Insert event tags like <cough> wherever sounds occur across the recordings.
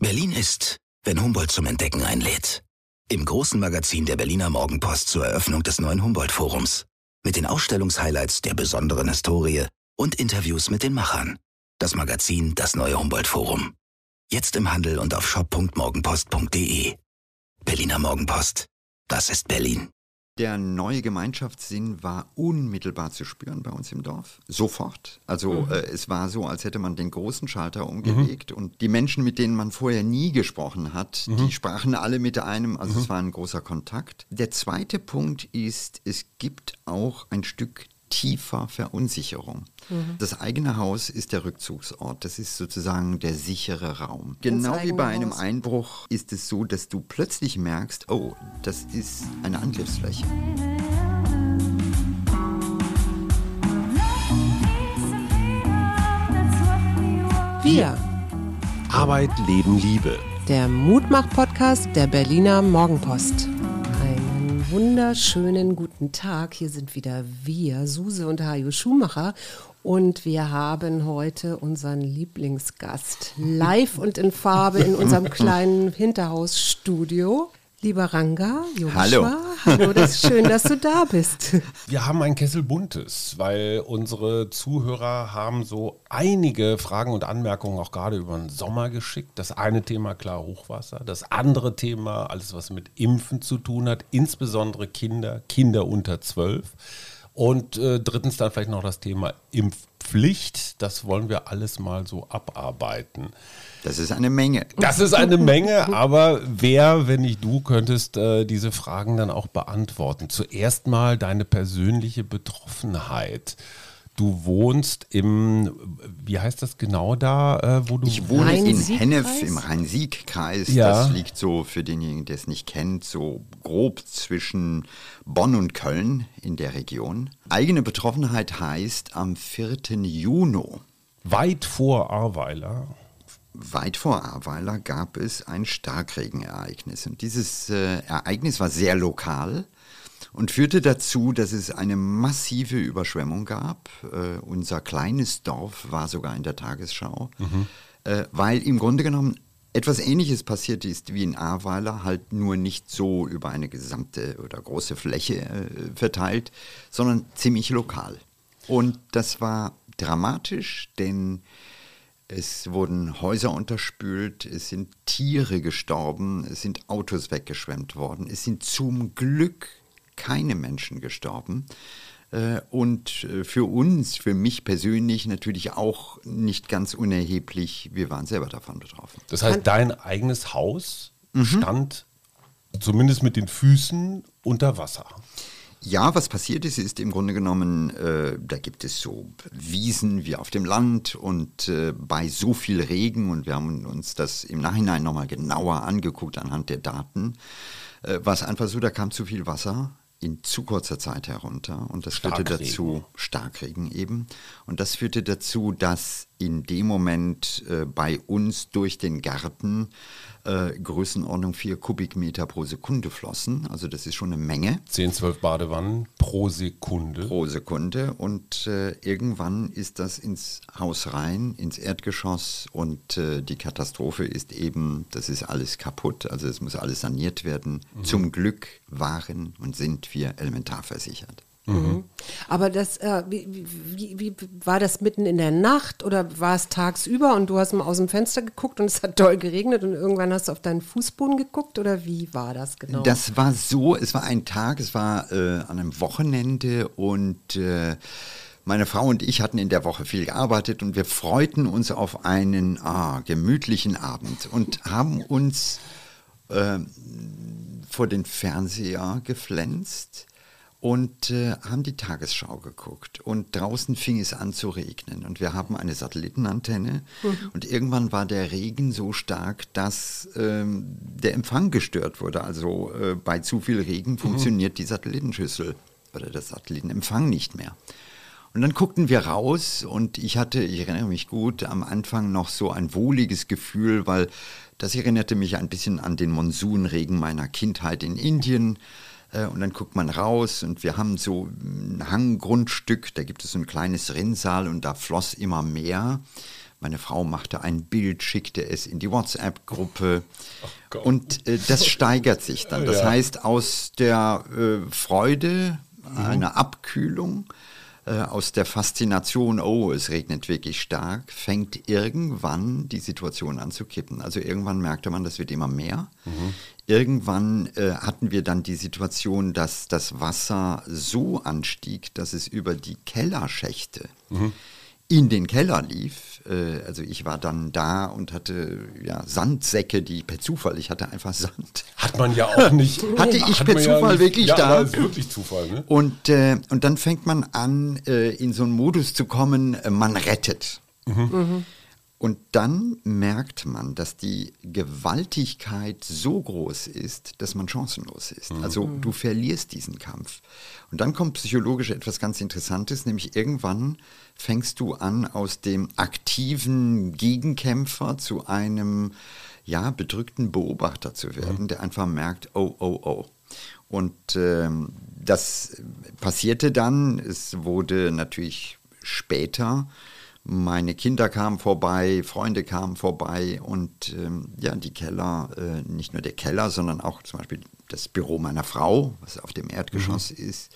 Berlin ist, wenn Humboldt zum Entdecken einlädt. Im großen Magazin der Berliner Morgenpost zur Eröffnung des neuen Humboldt-Forums. Mit den Ausstellungshighlights der besonderen Historie und Interviews mit den Machern. Das Magazin Das neue Humboldt-Forum. Jetzt im Handel und auf shop.morgenpost.de. Berliner Morgenpost. Das ist Berlin. Der neue Gemeinschaftssinn war unmittelbar zu spüren bei uns im Dorf. Sofort. Also mhm. äh, es war so, als hätte man den großen Schalter umgelegt mhm. und die Menschen, mit denen man vorher nie gesprochen hat, mhm. die sprachen alle mit einem. Also es mhm. war ein großer Kontakt. Der zweite Punkt ist, es gibt auch ein Stück tiefer Verunsicherung. Mhm. Das eigene Haus ist der Rückzugsort, das ist sozusagen der sichere Raum. Genau wie bei einem Haus. Einbruch ist es so, dass du plötzlich merkst, oh, das ist eine Angriffsfläche. Wir. Arbeit, Leben, Liebe. Der Mutmach-Podcast der Berliner Morgenpost wunderschönen guten Tag. Hier sind wieder wir, Suse und Hajo Schumacher. Und wir haben heute unseren Lieblingsgast live und in Farbe in unserem <laughs> kleinen Hinterhausstudio. Lieber Ranga, Joshua, hallo. hallo, das ist schön, dass du da bist. <laughs> Wir haben ein Kessel Buntes, weil unsere Zuhörer haben so einige Fragen und Anmerkungen auch gerade über den Sommer geschickt. Das eine Thema klar Hochwasser, das andere Thema alles, was mit Impfen zu tun hat, insbesondere Kinder, Kinder unter zwölf. Und äh, drittens dann vielleicht noch das Thema Impfpflicht. Das wollen wir alles mal so abarbeiten. Das ist eine Menge. Das ist eine Menge, aber wer, wenn nicht du, könntest äh, diese Fragen dann auch beantworten? Zuerst mal deine persönliche Betroffenheit. Du wohnst im, wie heißt das genau da, äh, wo du Ich wohne in Hennef im Rhein-Sieg-Kreis. Ja. Das liegt so, für denjenigen, der es nicht kennt, so grob zwischen Bonn und Köln in der Region. Eigene Betroffenheit heißt am 4. Juni. Weit vor Ahrweiler weit vor Ahrweiler gab es ein Starkregenereignis. Und dieses äh, Ereignis war sehr lokal und führte dazu, dass es eine massive Überschwemmung gab. Äh, unser kleines Dorf war sogar in der Tagesschau, mhm. äh, weil im Grunde genommen etwas Ähnliches passiert ist wie in Ahrweiler, halt nur nicht so über eine gesamte oder große Fläche äh, verteilt, sondern ziemlich lokal. Und das war dramatisch, denn es wurden Häuser unterspült, es sind Tiere gestorben, es sind Autos weggeschwemmt worden, es sind zum Glück keine Menschen gestorben. Äh, und äh, für uns, für mich persönlich natürlich auch nicht ganz unerheblich, wir waren selber davon betroffen. Das heißt, dein eigenes Haus mhm. stand zumindest mit den Füßen unter Wasser. Ja, was passiert ist, ist im Grunde genommen, äh, da gibt es so Wiesen wie auf dem Land und äh, bei so viel Regen, und wir haben uns das im Nachhinein nochmal genauer angeguckt anhand der Daten, äh, war es einfach so, da kam zu viel Wasser in zu kurzer Zeit herunter und das führte dazu, Starkregen eben, und das führte dazu, dass in dem Moment äh, bei uns durch den Garten äh, Größenordnung 4 Kubikmeter pro Sekunde flossen. Also das ist schon eine Menge. 10, 12 Badewannen pro Sekunde. Pro Sekunde. Und äh, irgendwann ist das ins Haus rein, ins Erdgeschoss. Und äh, die Katastrophe ist eben, das ist alles kaputt. Also es muss alles saniert werden. Mhm. Zum Glück waren und sind wir elementar versichert. Mhm. Aber das, äh, wie, wie, wie, war das mitten in der Nacht oder war es tagsüber und du hast mal aus dem Fenster geguckt und es hat doll geregnet und irgendwann hast du auf deinen Fußboden geguckt oder wie war das genau? Das war so, es war ein Tag, es war äh, an einem Wochenende und äh, meine Frau und ich hatten in der Woche viel gearbeitet und wir freuten uns auf einen ah, gemütlichen Abend und <laughs> haben uns äh, vor den Fernseher geflänzt und äh, haben die Tagesschau geguckt. Und draußen fing es an zu regnen. Und wir haben eine Satellitenantenne. Mhm. Und irgendwann war der Regen so stark, dass ähm, der Empfang gestört wurde. Also äh, bei zu viel Regen mhm. funktioniert die Satellitenschüssel oder der Satellitenempfang nicht mehr. Und dann guckten wir raus und ich hatte, ich erinnere mich gut, am Anfang noch so ein wohliges Gefühl, weil das erinnerte mich ein bisschen an den Monsunregen meiner Kindheit in Indien. Äh, und dann guckt man raus und wir haben so ein Hanggrundstück, da gibt es so ein kleines Rinnsal und da floss immer mehr, Meine Frau machte ein Bild, schickte es in die WhatsApp-Gruppe. Gott. und äh, das steigert sich dann. Das Ja. heißt, aus der äh, Freude, einer Abkühlung, äh, aus der Faszination, oh, es regnet wirklich stark, fängt irgendwann die Situation an zu kippen. Also irgendwann merkte man, das wird immer mehr. Irgendwann äh, hatten wir dann die Situation, dass das Wasser so anstieg, dass es über die Kellerschächte in den Keller lief. Äh, also ich war dann da und hatte ja, Sandsäcke, die per Zufall, ich hatte einfach Sand. Hat man ja auch nicht. <laughs> Hatte ich Hat per Zufall nicht. wirklich ja, da. Ist wirklich Zufall, ne? Und, äh, und dann fängt man an, äh, in so einen Modus zu kommen, äh, man rettet. Und dann merkt man, dass die Gewaltigkeit so groß ist, dass man chancenlos ist. Also du verlierst diesen Kampf. Und dann kommt psychologisch etwas ganz Interessantes, nämlich irgendwann fängst du an, aus dem aktiven Gegenkämpfer zu einem ja, bedrückten Beobachter zu werden, der einfach merkt, oh, oh, oh. Und ähm, das passierte dann. Es wurde natürlich später. Meine Kinder kamen vorbei, Freunde kamen vorbei und ähm, ja, die Keller, äh, nicht nur der Keller, sondern auch zum Beispiel das Büro meiner Frau, was auf dem Erdgeschoss ist,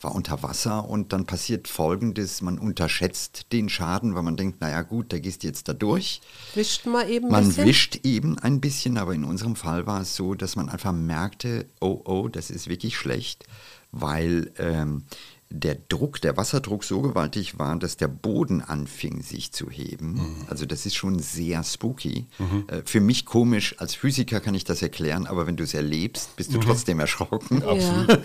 war unter Wasser und dann passiert Folgendes, man unterschätzt den Schaden, weil man denkt, naja gut, da gehst du jetzt da durch. Wischt mal eben ein Man bisschen. wischt eben ein bisschen, aber in unserem Fall war es so, dass man einfach merkte, oh, oh, das ist wirklich schlecht, weil ähm, der Druck, der Wasserdruck so gewaltig war, dass der Boden anfing sich zu heben. Also das ist schon sehr spooky. Äh, für mich komisch, als Physiker kann ich das erklären, aber wenn du es erlebst, bist du trotzdem erschrocken. Ja.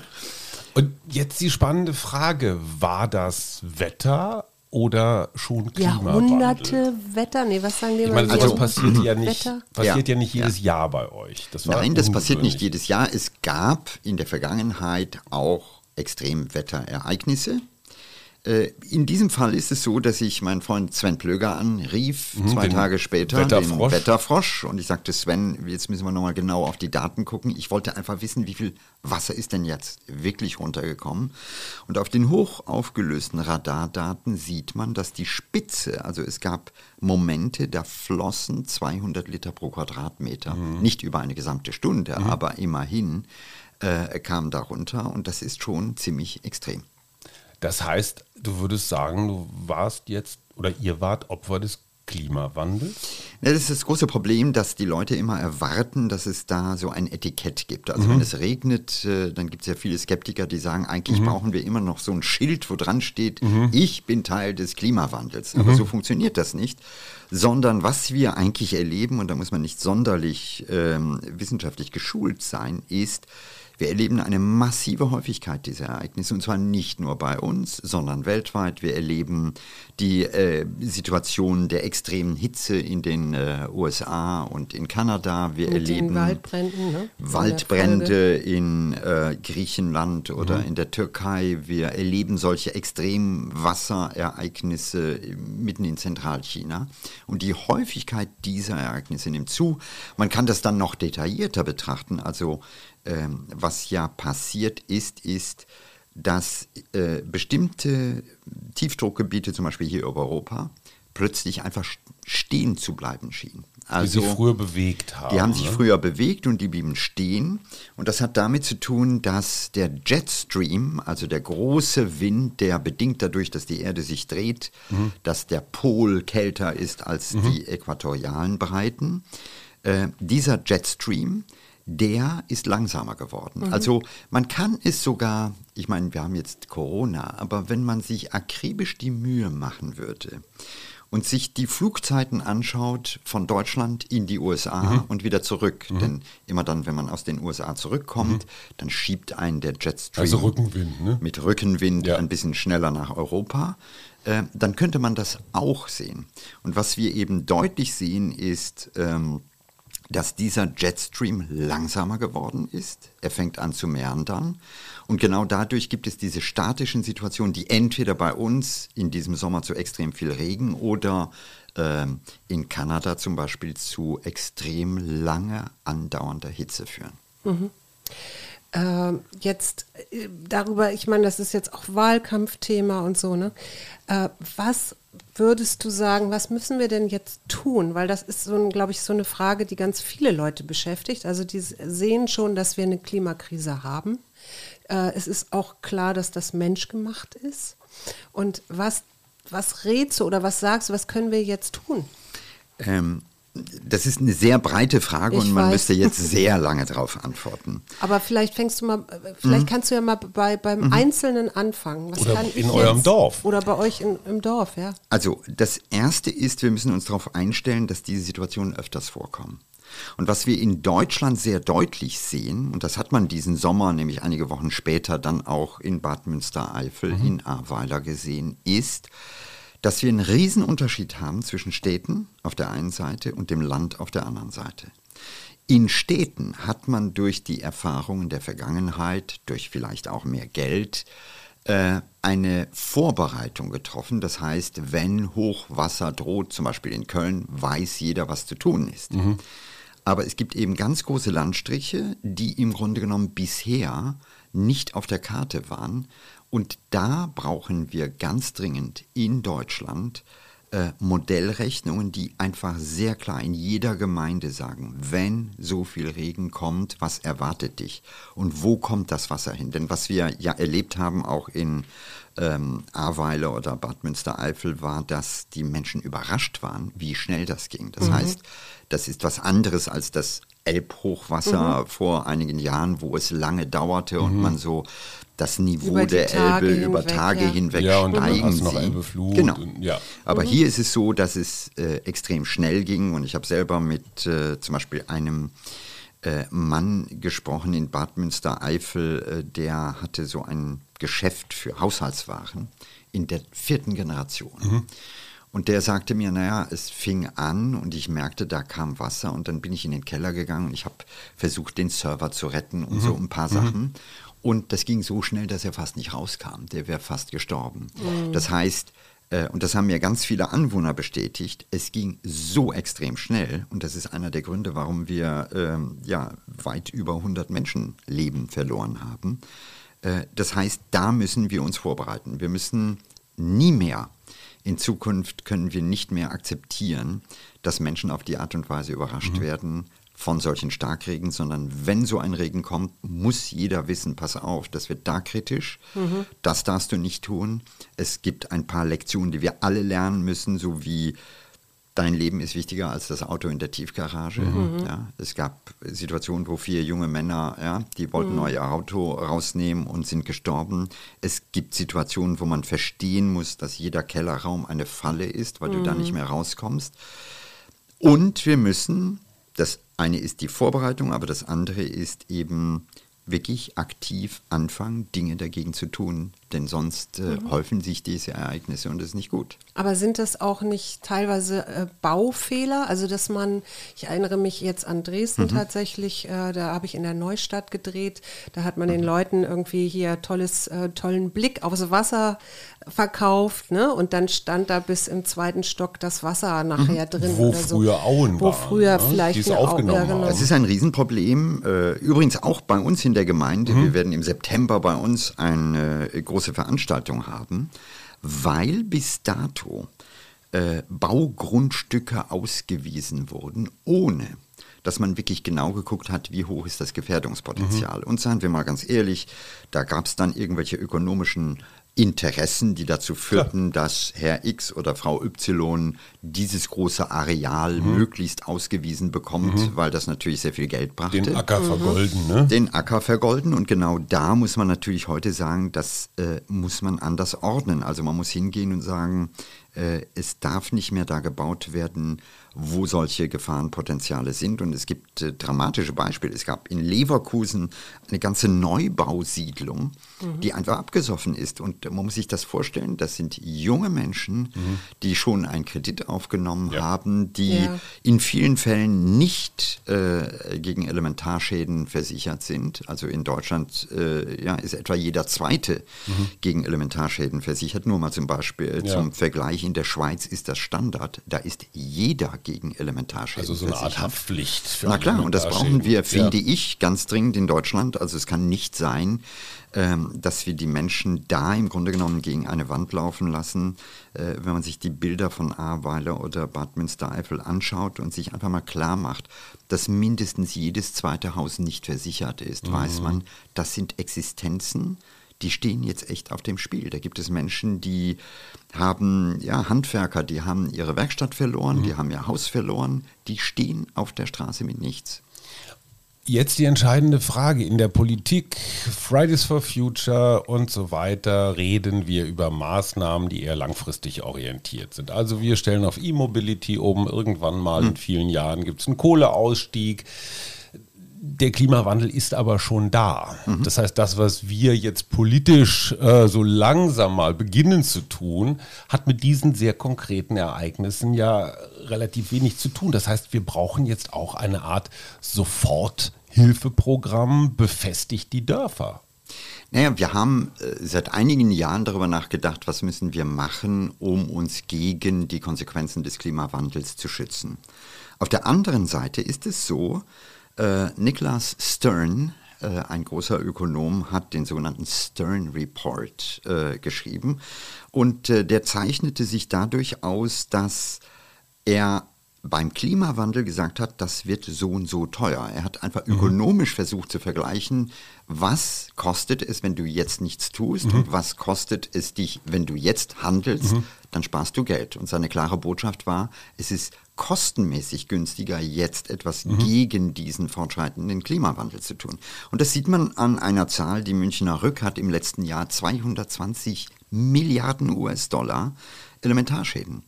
Und jetzt die spannende Frage: War das Wetter oder schon Klimawandel? Jahrhunderte Wetter, nee, was sagen die Ich meine, Also- sowas passiert ja nicht, Wetter? passiert ja. Ja. nicht jedes Jahr bei euch. Das war Nein, das passiert nicht jedes Jahr. Es gab in der Vergangenheit auch Extremwetterereignisse. Äh, In diesem Fall ist es so, dass ich meinen Freund Sven Plöger anrief, zwei den Tage später, Wetterfrosch. den Wetterfrosch. Und ich sagte, Sven, jetzt müssen wir nochmal genau auf die Daten gucken. Ich wollte einfach wissen, wie viel Wasser ist denn jetzt wirklich runtergekommen. Und auf den hoch aufgelösten Radardaten sieht man, dass die Spitze, also es gab Momente, da flossen 200 Liter pro Quadratmeter. Nicht über eine gesamte Stunde, aber immerhin äh, kam darunter. Und das ist schon ziemlich extrem. Das heißt, du würdest sagen, du warst jetzt oder ihr wart Opfer des Klimawandels? Ja, das ist das große Problem, dass die Leute immer erwarten, dass es da so ein Etikett gibt. Also wenn es regnet, äh, dann gibt es ja viele Skeptiker, die sagen, eigentlich brauchen wir immer noch so ein Schild, wo dran steht, ich bin Teil des Klimawandels. Aber so funktioniert das nicht, sondern was wir eigentlich erleben, und da muss man nicht sonderlich ähm, wissenschaftlich geschult sein, ist, wir erleben eine massive Häufigkeit dieser Ereignisse und zwar nicht nur bei uns, sondern weltweit. Wir erleben die äh, Situation der extremen Hitze in den äh, USA und in Kanada. Wir Mit erleben ne? Waldbrände in äh, Griechenland oder in der Türkei. Wir erleben solche Extremwasserereignisse mitten in Zentralchina. Und die Häufigkeit dieser Ereignisse nimmt zu. Man kann das dann noch detaillierter betrachten. Also ähm, was ja passiert ist, ist, dass äh, bestimmte Tiefdruckgebiete, zum Beispiel hier über Europa, plötzlich einfach st- stehen zu bleiben schienen. Die Also, sich früher bewegt haben. die haben sich ne? früher bewegt und die blieben stehen. Und das hat damit zu tun, dass der Jetstream, also der große Wind, der bedingt dadurch, dass die Erde sich dreht, dass der Pol kälter ist als die äquatorialen Breiten, äh, dieser Jetstream, der ist langsamer geworden. Also man kann es sogar, ich meine, wir haben jetzt Corona, aber wenn man sich akribisch die Mühe machen würde und sich die Flugzeiten anschaut von Deutschland in die USA und wieder zurück, denn immer dann, wenn man aus den USA zurückkommt, dann schiebt einen der Jetstream Also Rückenwind, ne? mit Rückenwind Ja. ein bisschen schneller nach Europa, äh, dann könnte man das auch sehen. Und was wir eben deutlich sehen, ist, ähm, dass dieser Jetstream langsamer geworden ist. Er fängt an zu meandern. Und genau dadurch gibt es diese statischen Situationen, die entweder bei uns in diesem Sommer zu extrem viel Regen oder ähm, in Kanada zum Beispiel zu extrem lange andauernder Hitze führen. Äh, jetzt darüber, ich meine, das ist jetzt auch Wahlkampfthema und so, ne? Äh, was würdest du sagen, was müssen wir denn jetzt tun? Weil das ist so, glaube ich, so eine Frage, die ganz viele Leute beschäftigt. Also die sehen schon, dass wir eine Klimakrise haben. Äh, es ist auch klar, dass das menschgemacht ist. Und was, was rätst du oder was sagst du, was können wir jetzt tun? Ähm, das ist eine sehr breite Frage ich und man weiß. müsste jetzt <laughs> sehr lange darauf antworten. Aber vielleicht fängst du mal, vielleicht mhm. kannst du ja mal bei, beim mhm. Einzelnen anfangen. Was oder in eurem jetzt? Dorf. Oder bei euch in, im Dorf, ja. Also das Erste ist, wir müssen uns darauf einstellen, dass diese Situationen öfters vorkommen. Und was wir in Deutschland sehr deutlich sehen, und das hat man diesen Sommer, nämlich einige Wochen später, dann auch in Bad Münstereifel, mhm. in Ahrweiler gesehen, ist, dass wir einen Riesenunterschied haben zwischen Städten auf der einen Seite und dem Land auf der anderen Seite. In Städten hat man durch die Erfahrungen der Vergangenheit, durch vielleicht auch mehr Geld, äh, eine Vorbereitung getroffen. Das heißt, wenn Hochwasser droht, zum Beispiel in Köln, weiß jeder, was zu tun ist. Mhm. Aber es gibt eben ganz große Landstriche, die im Grunde genommen bisher nicht auf der Karte waren. Und da brauchen wir ganz dringend in Deutschland äh, Modellrechnungen, die einfach sehr klar in jeder Gemeinde sagen, wenn so viel Regen kommt, was erwartet dich und wo kommt das Wasser hin? Denn was wir ja erlebt haben, auch in ähm, Ahrweiler oder Bad Münstereifel, war, dass die Menschen überrascht waren, wie schnell das ging. Das mhm. heißt, das ist was anderes als das Elbhochwasser mhm. vor einigen Jahren, wo es lange dauerte mhm. und man so das Niveau der Elbe hinweg, über Tage ja. hinweg ja, und steigen sieht. Genau. Und, ja. Aber mhm. hier ist es so, dass es äh, extrem schnell ging und ich habe selber mit äh, zum Beispiel einem äh, Mann gesprochen in Bad Münstereifel, äh, der hatte so ein Geschäft für Haushaltswaren in der vierten Generation. Mhm. Und der sagte mir, naja, es fing an und ich merkte, da kam Wasser und dann bin ich in den Keller gegangen und ich habe versucht, den Server zu retten und mhm. so ein paar mhm. Sachen. Und das ging so schnell, dass er fast nicht rauskam. Der wäre fast gestorben. Mhm. Das heißt, äh, und das haben mir ganz viele Anwohner bestätigt, es ging so extrem schnell und das ist einer der Gründe, warum wir ähm, ja, weit über 100 Menschenleben verloren haben. Äh, das heißt, da müssen wir uns vorbereiten. Wir müssen nie mehr in Zukunft können wir nicht mehr akzeptieren, dass Menschen auf die Art und Weise überrascht mhm. werden von solchen Starkregen, sondern wenn so ein Regen kommt, muss jeder wissen, pass auf, das wird da kritisch, mhm. das darfst du nicht tun. Es gibt ein paar Lektionen, die wir alle lernen müssen, so wie dein Leben ist wichtiger als das Auto in der Tiefgarage. Mhm. Ja, es gab Situationen, wo vier junge Männer, ja, die wollten mhm. ihr Auto rausnehmen und sind gestorben. Es gibt Situationen, wo man verstehen muss, dass jeder Kellerraum eine Falle ist, weil mhm. du da nicht mhm. mehr rauskommst. Und wir müssen, das eine ist die Vorbereitung, aber das andere ist eben wirklich aktiv anfangen, Dinge dagegen zu tun, denn sonst äh, mhm. häufen sich diese Ereignisse und das ist nicht gut. Aber sind das auch nicht teilweise äh, Baufehler? Also dass man, ich erinnere mich jetzt an Dresden mhm. tatsächlich, äh, da habe ich in der Neustadt gedreht, da hat man mhm. den Leuten irgendwie hier tolles, äh, tollen Blick aufs Wasser verkauft, ne? Und dann stand da bis im zweiten Stock das Wasser nachher mhm. drin. Wo früher so. Auen Wo früher ne? vielleicht eine aufgenommen ja, genau. Das ist ein Riesenproblem. Äh, übrigens auch bei uns in der Gemeinde. Mhm. Wir werden im September bei uns eine große große Veranstaltung haben, weil bis dato äh, Baugrundstücke ausgewiesen wurden, ohne dass man wirklich genau geguckt hat, wie hoch ist das Gefährdungspotenzial. Mhm. Und seien wir mal ganz ehrlich, da gab es dann irgendwelche ökonomischen Interessen, die dazu führten, Klar. dass Herr X oder Frau Y dieses große Areal mhm. möglichst ausgewiesen bekommt, mhm. weil das natürlich sehr viel Geld brachte. Den Acker mhm. vergolden, ne? Den Acker vergolden und genau da muss man natürlich heute sagen, das äh, muss man anders ordnen. Also man muss hingehen und sagen, äh, es darf nicht mehr da gebaut werden, wo solche Gefahrenpotenziale sind. Und es gibt äh, dramatische Beispiele. Es gab in Leverkusen eine ganze Neubausiedlung, mhm. die einfach abgesoffen ist. Und man muss sich das vorstellen, das sind junge Menschen, mhm. die schon einen Kredit aufgenommen ja. haben, die ja. in vielen Fällen nicht äh, gegen Elementarschäden versichert sind. Also in Deutschland äh, ja, ist etwa jeder Zweite mhm. gegen Elementarschäden versichert. Nur mal zum Beispiel ja. zum Vergleich in der Schweiz ist das Standard, da ist jeder gegen Elementarschäden Also so eine Art. Haftpflicht. Für Na klar, und das brauchen wir, finde ja. ich, ganz dringend in Deutschland. Also es kann nicht sein, ähm, dass wir die Menschen da im Grunde genommen gegen eine Wand laufen lassen, äh, wenn man sich die Bilder von Ahrweiler oder Bad Münstereifel anschaut und sich einfach mal klar macht, dass mindestens jedes zweite Haus nicht versichert ist, weiß man, das sind Existenzen, die stehen jetzt echt auf dem Spiel. Da gibt es Menschen, die haben, ja, Handwerker, die haben ihre Werkstatt verloren, die haben ihr Haus verloren, die stehen auf der Straße mit nichts. Jetzt die entscheidende Frage. In der Politik, Fridays for Future und so weiter, reden wir über Maßnahmen, die eher langfristig orientiert sind. Also wir stellen auf E-Mobility um. Irgendwann mal in vielen Jahren gibt es einen Kohleausstieg. Der Klimawandel ist aber schon da. Das heißt, das, was wir jetzt politisch äh, so langsam mal beginnen zu tun, hat mit diesen sehr konkreten Ereignissen ja relativ wenig zu tun. Das heißt, wir brauchen jetzt auch eine Art Soforthilfeprogramm, befestigt die Dörfer. Naja, wir haben äh, seit einigen Jahren darüber nachgedacht, was müssen wir machen, um uns gegen die Konsequenzen des Klimawandels zu schützen. Auf der anderen Seite ist es so, äh, Niklas Stern, äh, ein großer Ökonom, hat den sogenannten Stern Report äh, geschrieben. Und äh, der zeichnete sich dadurch aus, dass er beim Klimawandel gesagt hat, das wird so und so teuer. Er hat einfach ökonomisch versucht zu vergleichen, was kostet es, wenn du jetzt nichts tust und was kostet es dich, wenn du jetzt handelst, dann sparst du Geld. Und seine klare Botschaft war, es ist kostenmäßig günstiger, jetzt etwas gegen diesen fortschreitenden Klimawandel zu tun. Und das sieht man an einer Zahl, die Münchner Rück hat im letzten Jahr 220 Milliarden US-Dollar Elementarschäden.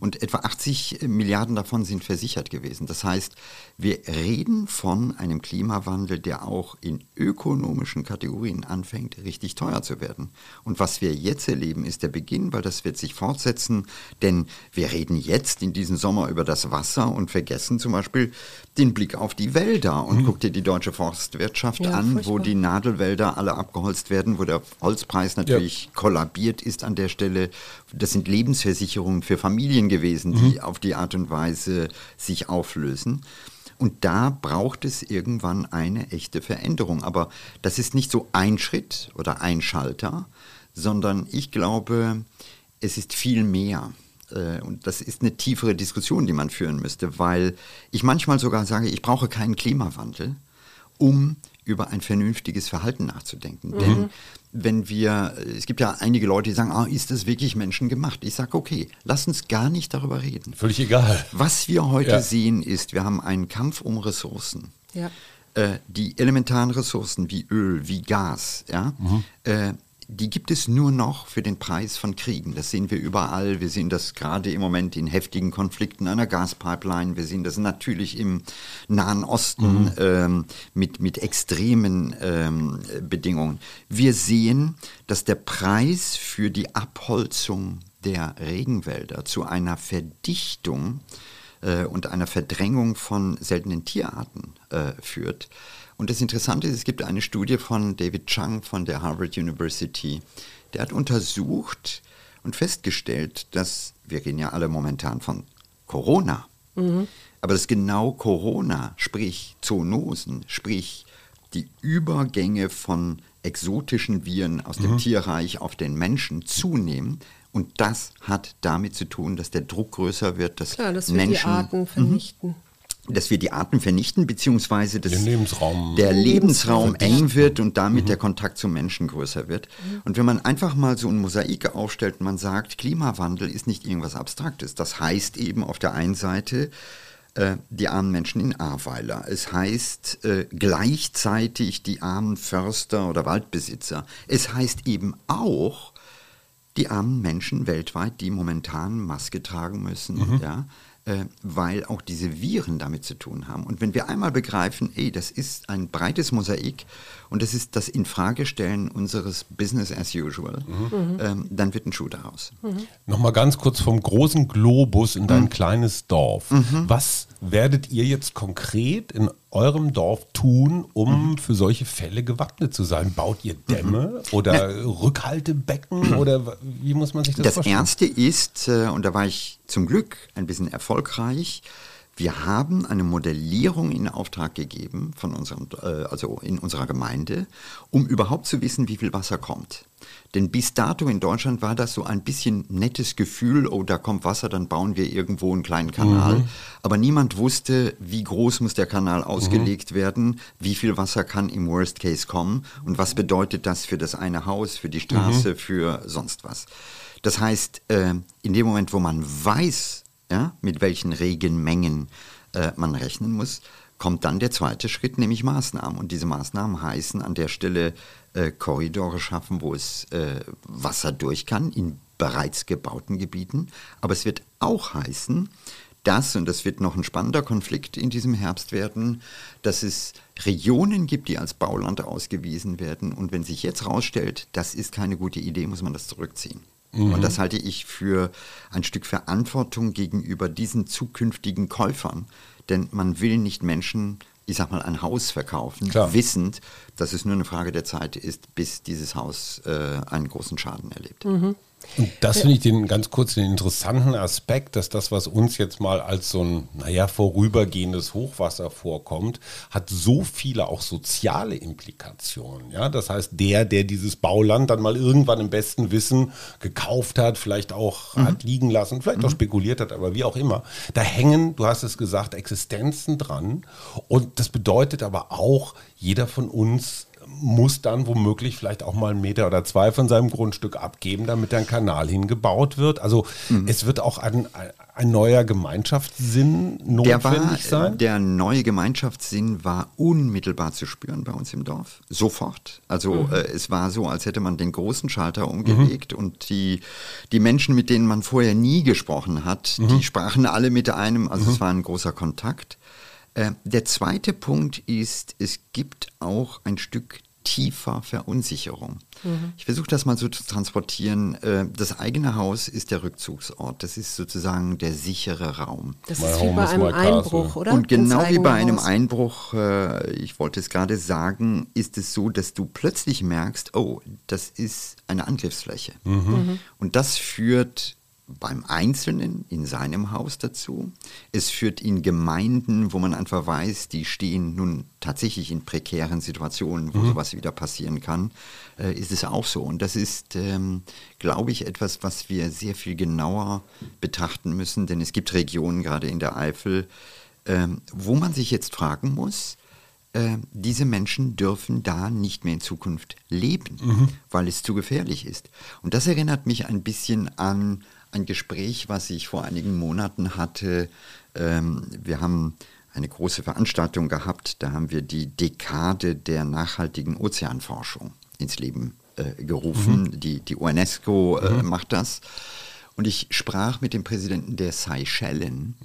Und etwa 80 Milliarden davon sind versichert gewesen. Das heißt, wir reden von einem Klimawandel, der auch in ökonomischen Kategorien anfängt, richtig teuer zu werden. Und was wir jetzt erleben, ist der Beginn, weil das wird sich fortsetzen. Denn wir reden jetzt in diesem Sommer über das Wasser und vergessen zum Beispiel den Blick auf die Wälder. Und guck dir die deutsche Forstwirtschaft Ja, an, wo furchtbar. die Nadelwälder alle abgeholzt werden, wo der Holzpreis natürlich kollabiert ist an der Stelle. Das sind Lebensversicherungen für Familien gewesen, die auf die Art und Weise sich auflösen. Und da braucht es irgendwann eine echte Veränderung. Aber das ist nicht so ein Schritt oder ein Schalter, sondern ich glaube, es ist viel mehr. Äh, Und das ist eine tiefere Diskussion, die man führen müsste, weil ich manchmal sogar sage, ich brauche keinen Klimawandel, um über ein vernünftiges Verhalten nachzudenken. Denn wenn wir, es gibt ja einige Leute, die sagen, ah, ist das wirklich menschengemacht? Ich sage, okay, lass uns gar nicht darüber reden. Völlig egal. Was wir heute Ja. sehen ist, wir haben einen Kampf um Ressourcen. Ja. Äh, die elementaren Ressourcen wie Öl, wie Gas, ja, äh, die gibt es nur noch für den Preis von Kriegen. Das sehen wir überall. Wir sehen das gerade im Moment in heftigen Konflikten einer Gaspipeline. Wir sehen das natürlich im Nahen Osten ähm, mit, mit extremen ähm, Bedingungen. Wir sehen, dass der Preis für die Abholzung der Regenwälder zu einer Verdichtung äh, und einer Verdrängung von seltenen Tierarten äh, führt. Und das Interessante ist, es gibt eine Studie von David Chung von der Harvard University, der hat untersucht und festgestellt, dass, wir reden ja alle momentan von Corona, aber dass genau Corona, sprich Zoonosen, sprich die Übergänge von exotischen Viren aus dem Tierreich auf den Menschen zunehmen. Und das hat damit zu tun, dass der Druck größer wird, dass Klar, dass wir Menschen die Arten vernichten. Dass wir die Arten vernichten, beziehungsweise dass Lebensraum. der Lebensraum eng wird und damit der Kontakt zum Menschen größer wird. Und wenn man einfach mal so ein Mosaik aufstellt und man sagt, Klimawandel ist nicht irgendwas Abstraktes. Das heißt eben auf der einen Seite, äh, die armen Menschen in Ahrweiler. Es heißt äh, gleichzeitig die armen Förster oder Waldbesitzer. Es heißt eben auch die armen Menschen weltweit, die momentan Maske tragen müssen, ja, äh, weil auch diese Viren damit zu tun haben. Und wenn wir einmal begreifen, ey, das ist ein breites Mosaik und das ist das Infragestellen unseres Business as usual, ähm, dann wird ein Schuh daraus. Nochmal ganz kurz vom großen Globus in dein kleines Dorf. Was werdet ihr jetzt konkret in eurem Dorf tun, um für solche Fälle gewappnet zu sein? Baut ihr Dämme oder Rückhaltebecken oder wie muss man sich das, Das vorstellen? erste ist, äh, und da war ich zum Glück ein bisschen erfolgreich, wir haben eine Modellierung in Auftrag gegeben von unserem, äh, also in unserer Gemeinde, um überhaupt zu wissen, wie viel Wasser kommt. Denn bis dato in Deutschland war das so ein bisschen nettes Gefühl, oh, da kommt Wasser, dann bauen wir irgendwo einen kleinen Kanal. Aber niemand wusste, wie groß muss der Kanal ausgelegt werden, wie viel Wasser kann im Worst Case kommen und was bedeutet das für das eine Haus, für die Straße, für sonst was. Das heißt, äh, in dem Moment, wo man weiß, ja, mit welchen Regenmengen äh, man rechnen muss, kommt dann der zweite Schritt, nämlich Maßnahmen. Und diese Maßnahmen heißen an der Stelle äh, Korridore schaffen, wo es äh, Wasser durch kann, in bereits gebauten Gebieten. Aber es wird auch heißen, dass, und das wird noch ein spannender Konflikt in diesem Herbst werden, dass es Regionen gibt, die als Bauland ausgewiesen werden. Und wenn sich jetzt herausstellt, das ist keine gute Idee, muss man das zurückziehen. Und das halte ich für ein Stück Verantwortung gegenüber diesen zukünftigen Käufern. Denn man will nicht Menschen, ich sag mal, ein Haus verkaufen, Klar. wissend, dass es nur eine Frage der Zeit ist, bis dieses Haus äh, einen großen Schaden erlebt. Und das finde ich den ganz kurz den interessanten Aspekt, dass das, was uns jetzt mal als so ein, naja, vorübergehendes Hochwasser vorkommt, hat so viele auch soziale Implikationen. Ja, das heißt, der, der dieses Bauland dann mal irgendwann im besten Wissen gekauft hat, vielleicht auch hat liegen lassen, vielleicht auch spekuliert hat, aber wie auch immer, da hängen, du hast es gesagt, Existenzen dran. Und das bedeutet aber auch, jeder von uns muss dann womöglich vielleicht auch mal einen Meter oder zwei von seinem Grundstück abgeben, damit ein Kanal hingebaut wird. Also es wird auch ein, ein neuer Gemeinschaftssinn Der, notwendig war, sein. der neue Gemeinschaftssinn war unmittelbar zu spüren bei uns im Dorf. Sofort. Also äh, es war so, als hätte man den großen Schalter umgelegt und die, die Menschen, mit denen man vorher nie gesprochen hat, die sprachen alle mit einem. Also es war ein großer Kontakt. Äh, der zweite Punkt ist, es gibt auch ein Stück tiefer Verunsicherung. Ich versuche das mal so zu transportieren. Äh, Das eigene Haus ist der Rückzugsort. Das ist sozusagen der sichere Raum. Das My ist wie bei einem. Einbruch, oder? Und genau wie bei einem Haus. Einbruch, äh, ich wollte es gerade sagen, ist es so, dass du plötzlich merkst, oh, das ist eine Angriffsfläche. Und das führt beim Einzelnen in seinem Haus dazu. Es führt in Gemeinden, wo man einfach weiß, die stehen nun tatsächlich in prekären Situationen, wo sowas wieder passieren kann, äh, ist es auch so. Und das ist, ähm, glaube ich, etwas, was wir sehr viel genauer betrachten müssen, denn es gibt Regionen, gerade in der Eifel, ähm, wo man sich jetzt fragen muss, äh, diese Menschen dürfen da nicht mehr in Zukunft leben, weil es zu gefährlich ist. Und das erinnert mich ein bisschen an ein Gespräch, was ich vor einigen Monaten hatte. Ähm, wir haben eine große Veranstaltung gehabt, da haben wir die Dekade der nachhaltigen Ozeanforschung ins Leben äh, gerufen. Die, die UNESCO äh, macht das. Und ich sprach mit dem Präsidenten der Seychellen,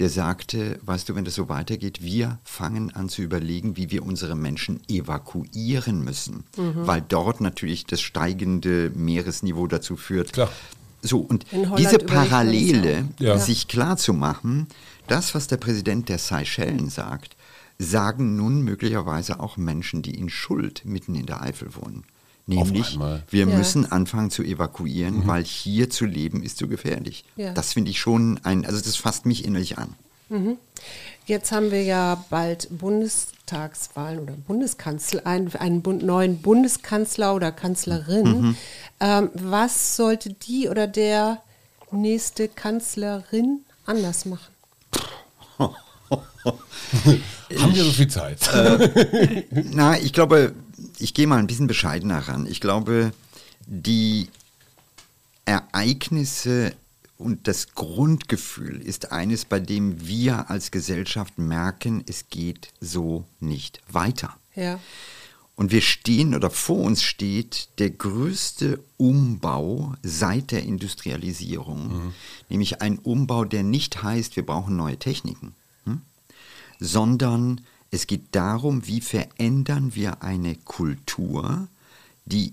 der sagte, weißt du, wenn das so weitergeht, wir fangen an zu überlegen, wie wir unsere Menschen evakuieren müssen, weil dort natürlich das steigende Meeresniveau dazu führt. Klar. So, und diese Parallele. Ja. sich klar zu machen, das, was der Präsident der Seychellen sagt, sagen nun möglicherweise auch Menschen, die in Schuld mitten in der Eifel wohnen. Nämlich, wir Ja. müssen anfangen zu evakuieren, weil hier zu leben ist zu gefährlich. Ja. Das finde ich schon ein, also das fasst mich innerlich an. Jetzt haben wir ja bald Bundestagswahlen oder Bundeskanzler, einen, einen Bund, neuen Bundeskanzler oder Kanzlerin. Ähm, was sollte die oder der nächste Kanzlerin anders machen? <laughs> Haben wir so viel Zeit? Na, ich glaube, ich gehe mal ein bisschen bescheidener ran. Ich glaube, die Ereignisse und das Grundgefühl ist eines, bei dem wir als Gesellschaft merken, es geht so nicht weiter. Ja. Und wir stehen oder vor uns steht der größte Umbau seit der Industrialisierung, nämlich ein Umbau, der nicht heißt, wir brauchen neue Techniken, hm? sondern es geht darum, wie verändern wir eine Kultur, die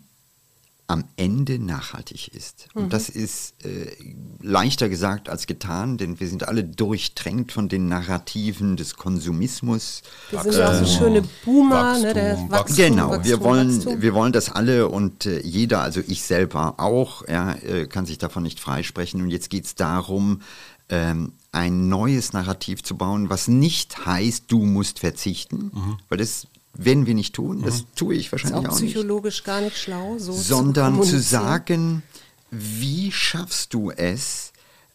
am Ende nachhaltig ist. Und das ist äh, leichter gesagt als getan, denn wir sind alle durchtränkt von den Narrativen des Konsumismus. Wir sind ja auch so schöne Boomer, ne, der Wachstum, Wachstum, Genau, Wachstum, wir wollen, Wachstum. wir wollen das alle und äh, jeder, also ich selber auch, ja, äh, kann sich davon nicht freisprechen. Und jetzt geht es darum, ähm, ein neues Narrativ zu bauen, was nicht heißt, du musst verzichten, weil das werden wir nicht tun, das tue ich ist wahrscheinlich auch auch nicht psychologisch gar nicht schlau, so sondern zu kommunizieren. sagen, wie schaffst du es,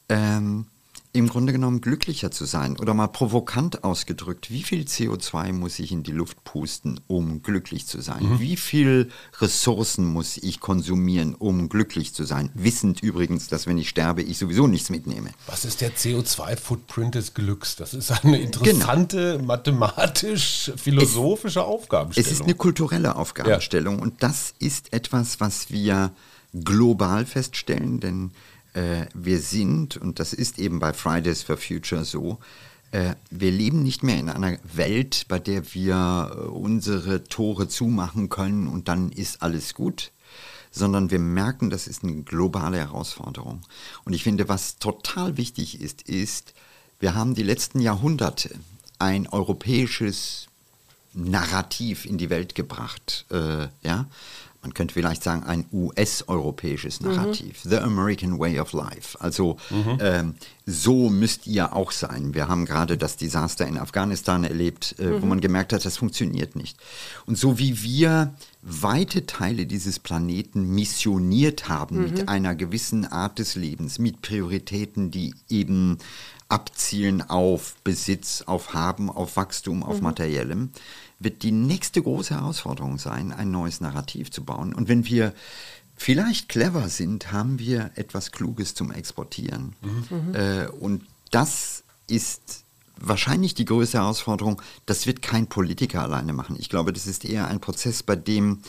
ähm, im Grunde genommen glücklicher zu sein? Oder mal provokant ausgedrückt, wie viel CO2 muss ich in die Luft pusten, um glücklich zu sein? Wie viel Ressourcen muss ich konsumieren, um glücklich zu sein? Wissend übrigens, dass wenn ich sterbe, ich sowieso nichts mitnehme. Was ist der CO2-Footprint des Glücks? Das ist eine interessante mathematisch-philosophische Aufgabenstellung. Es ist eine kulturelle Aufgabenstellung und das ist etwas, was wir global feststellen, denn äh, wir sind, und das ist eben bei Fridays for Future so, äh, wir leben nicht mehr in einer Welt, bei der wir äh, unsere Tore zumachen können und dann ist alles gut, sondern wir merken, das ist eine globale Herausforderung. Und ich finde, was total wichtig ist, ist, wir haben die letzten Jahrhunderte ein europäisches Narrativ in die Welt gebracht. Äh, ja? Man könnte vielleicht sagen, ein US-europäisches Narrativ. The American Way of Life. Also ähm, so müsst ihr auch sein. Wir haben gerade das Desaster in Afghanistan erlebt, äh, wo man gemerkt hat, das funktioniert nicht. Und so wie wir weite Teile dieses Planeten missioniert haben mit einer gewissen Art des Lebens, mit Prioritäten, die eben abzielen auf Besitz, auf Haben, auf Wachstum, auf Materiellem, wird die nächste große Herausforderung sein, ein neues Narrativ zu bauen. Und wenn wir vielleicht clever sind, haben wir etwas Kluges zum Exportieren. Äh, und das ist wahrscheinlich die größte Herausforderung. Das wird kein Politiker alleine machen. Ich glaube, das ist eher ein Prozess, bei dem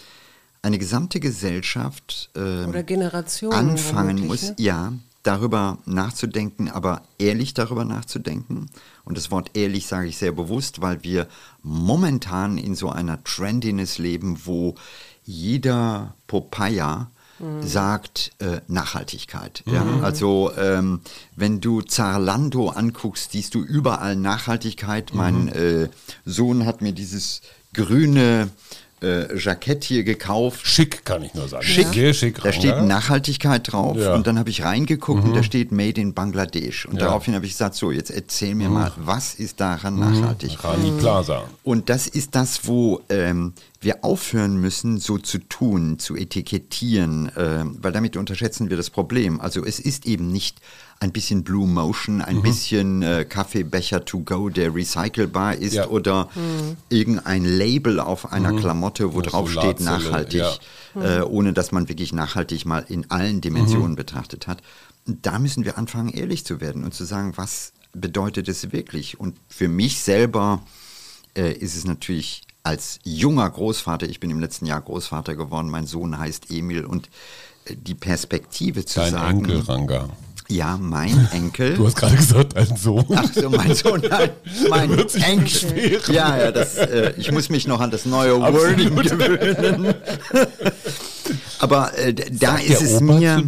eine gesamte Gesellschaft Oder Generationen anfangen muss, ne? ja, darüber nachzudenken, aber ehrlich darüber nachzudenken. Und das Wort ehrlich sage ich sehr bewusst, weil wir momentan in so einer Trendiness leben, wo jeder Popeye sagt äh, Nachhaltigkeit. Ja? Also ähm, wenn du Zarlando anguckst, siehst du überall Nachhaltigkeit. Mein äh, Sohn hat mir dieses grüne äh, Jackett hier gekauft. Schick, kann ich nur sagen. Schick. Sehr schick. Da steht ja. Nachhaltigkeit drauf Ja. Mhm. und dann habe ich reingeguckt und da steht Made in Bangladesch. Und Ja. Mhm. daraufhin habe ich gesagt, so, jetzt erzähl mir mal, was ist daran nachhaltig? Rani Plaza. Und das ist das, wo ähm, wir aufhören müssen, so zu tun, zu etikettieren, ähm, weil damit unterschätzen wir das Problem. Also es ist eben nicht ein bisschen Blue Motion, ein bisschen äh, Kaffeebecher to go, der recycelbar ist Ja. oder irgendein Label auf einer Klamotte, wo Eine drauf steht nachhaltig, äh, ohne dass man wirklich nachhaltig mal in allen Dimensionen betrachtet hat. Und da müssen wir anfangen, ehrlich zu werden und zu sagen, was bedeutet es wirklich? Und für mich selber äh, ist es natürlich als junger Großvater, ich bin im letzten Jahr Großvater geworden, mein Sohn heißt Emil und äh, die Perspektive zu Dein sagen, Enkel, Ranga. Ja, mein Enkel. Du hast gerade gesagt, dein Sohn. Ach so, mein Sohn, nein, <laughs> mein Enkel. Ja, ja, das, äh, ich muss mich noch an das neue Wording gewöhnen. <laughs> Aber äh, da Sagt ist es Opa mir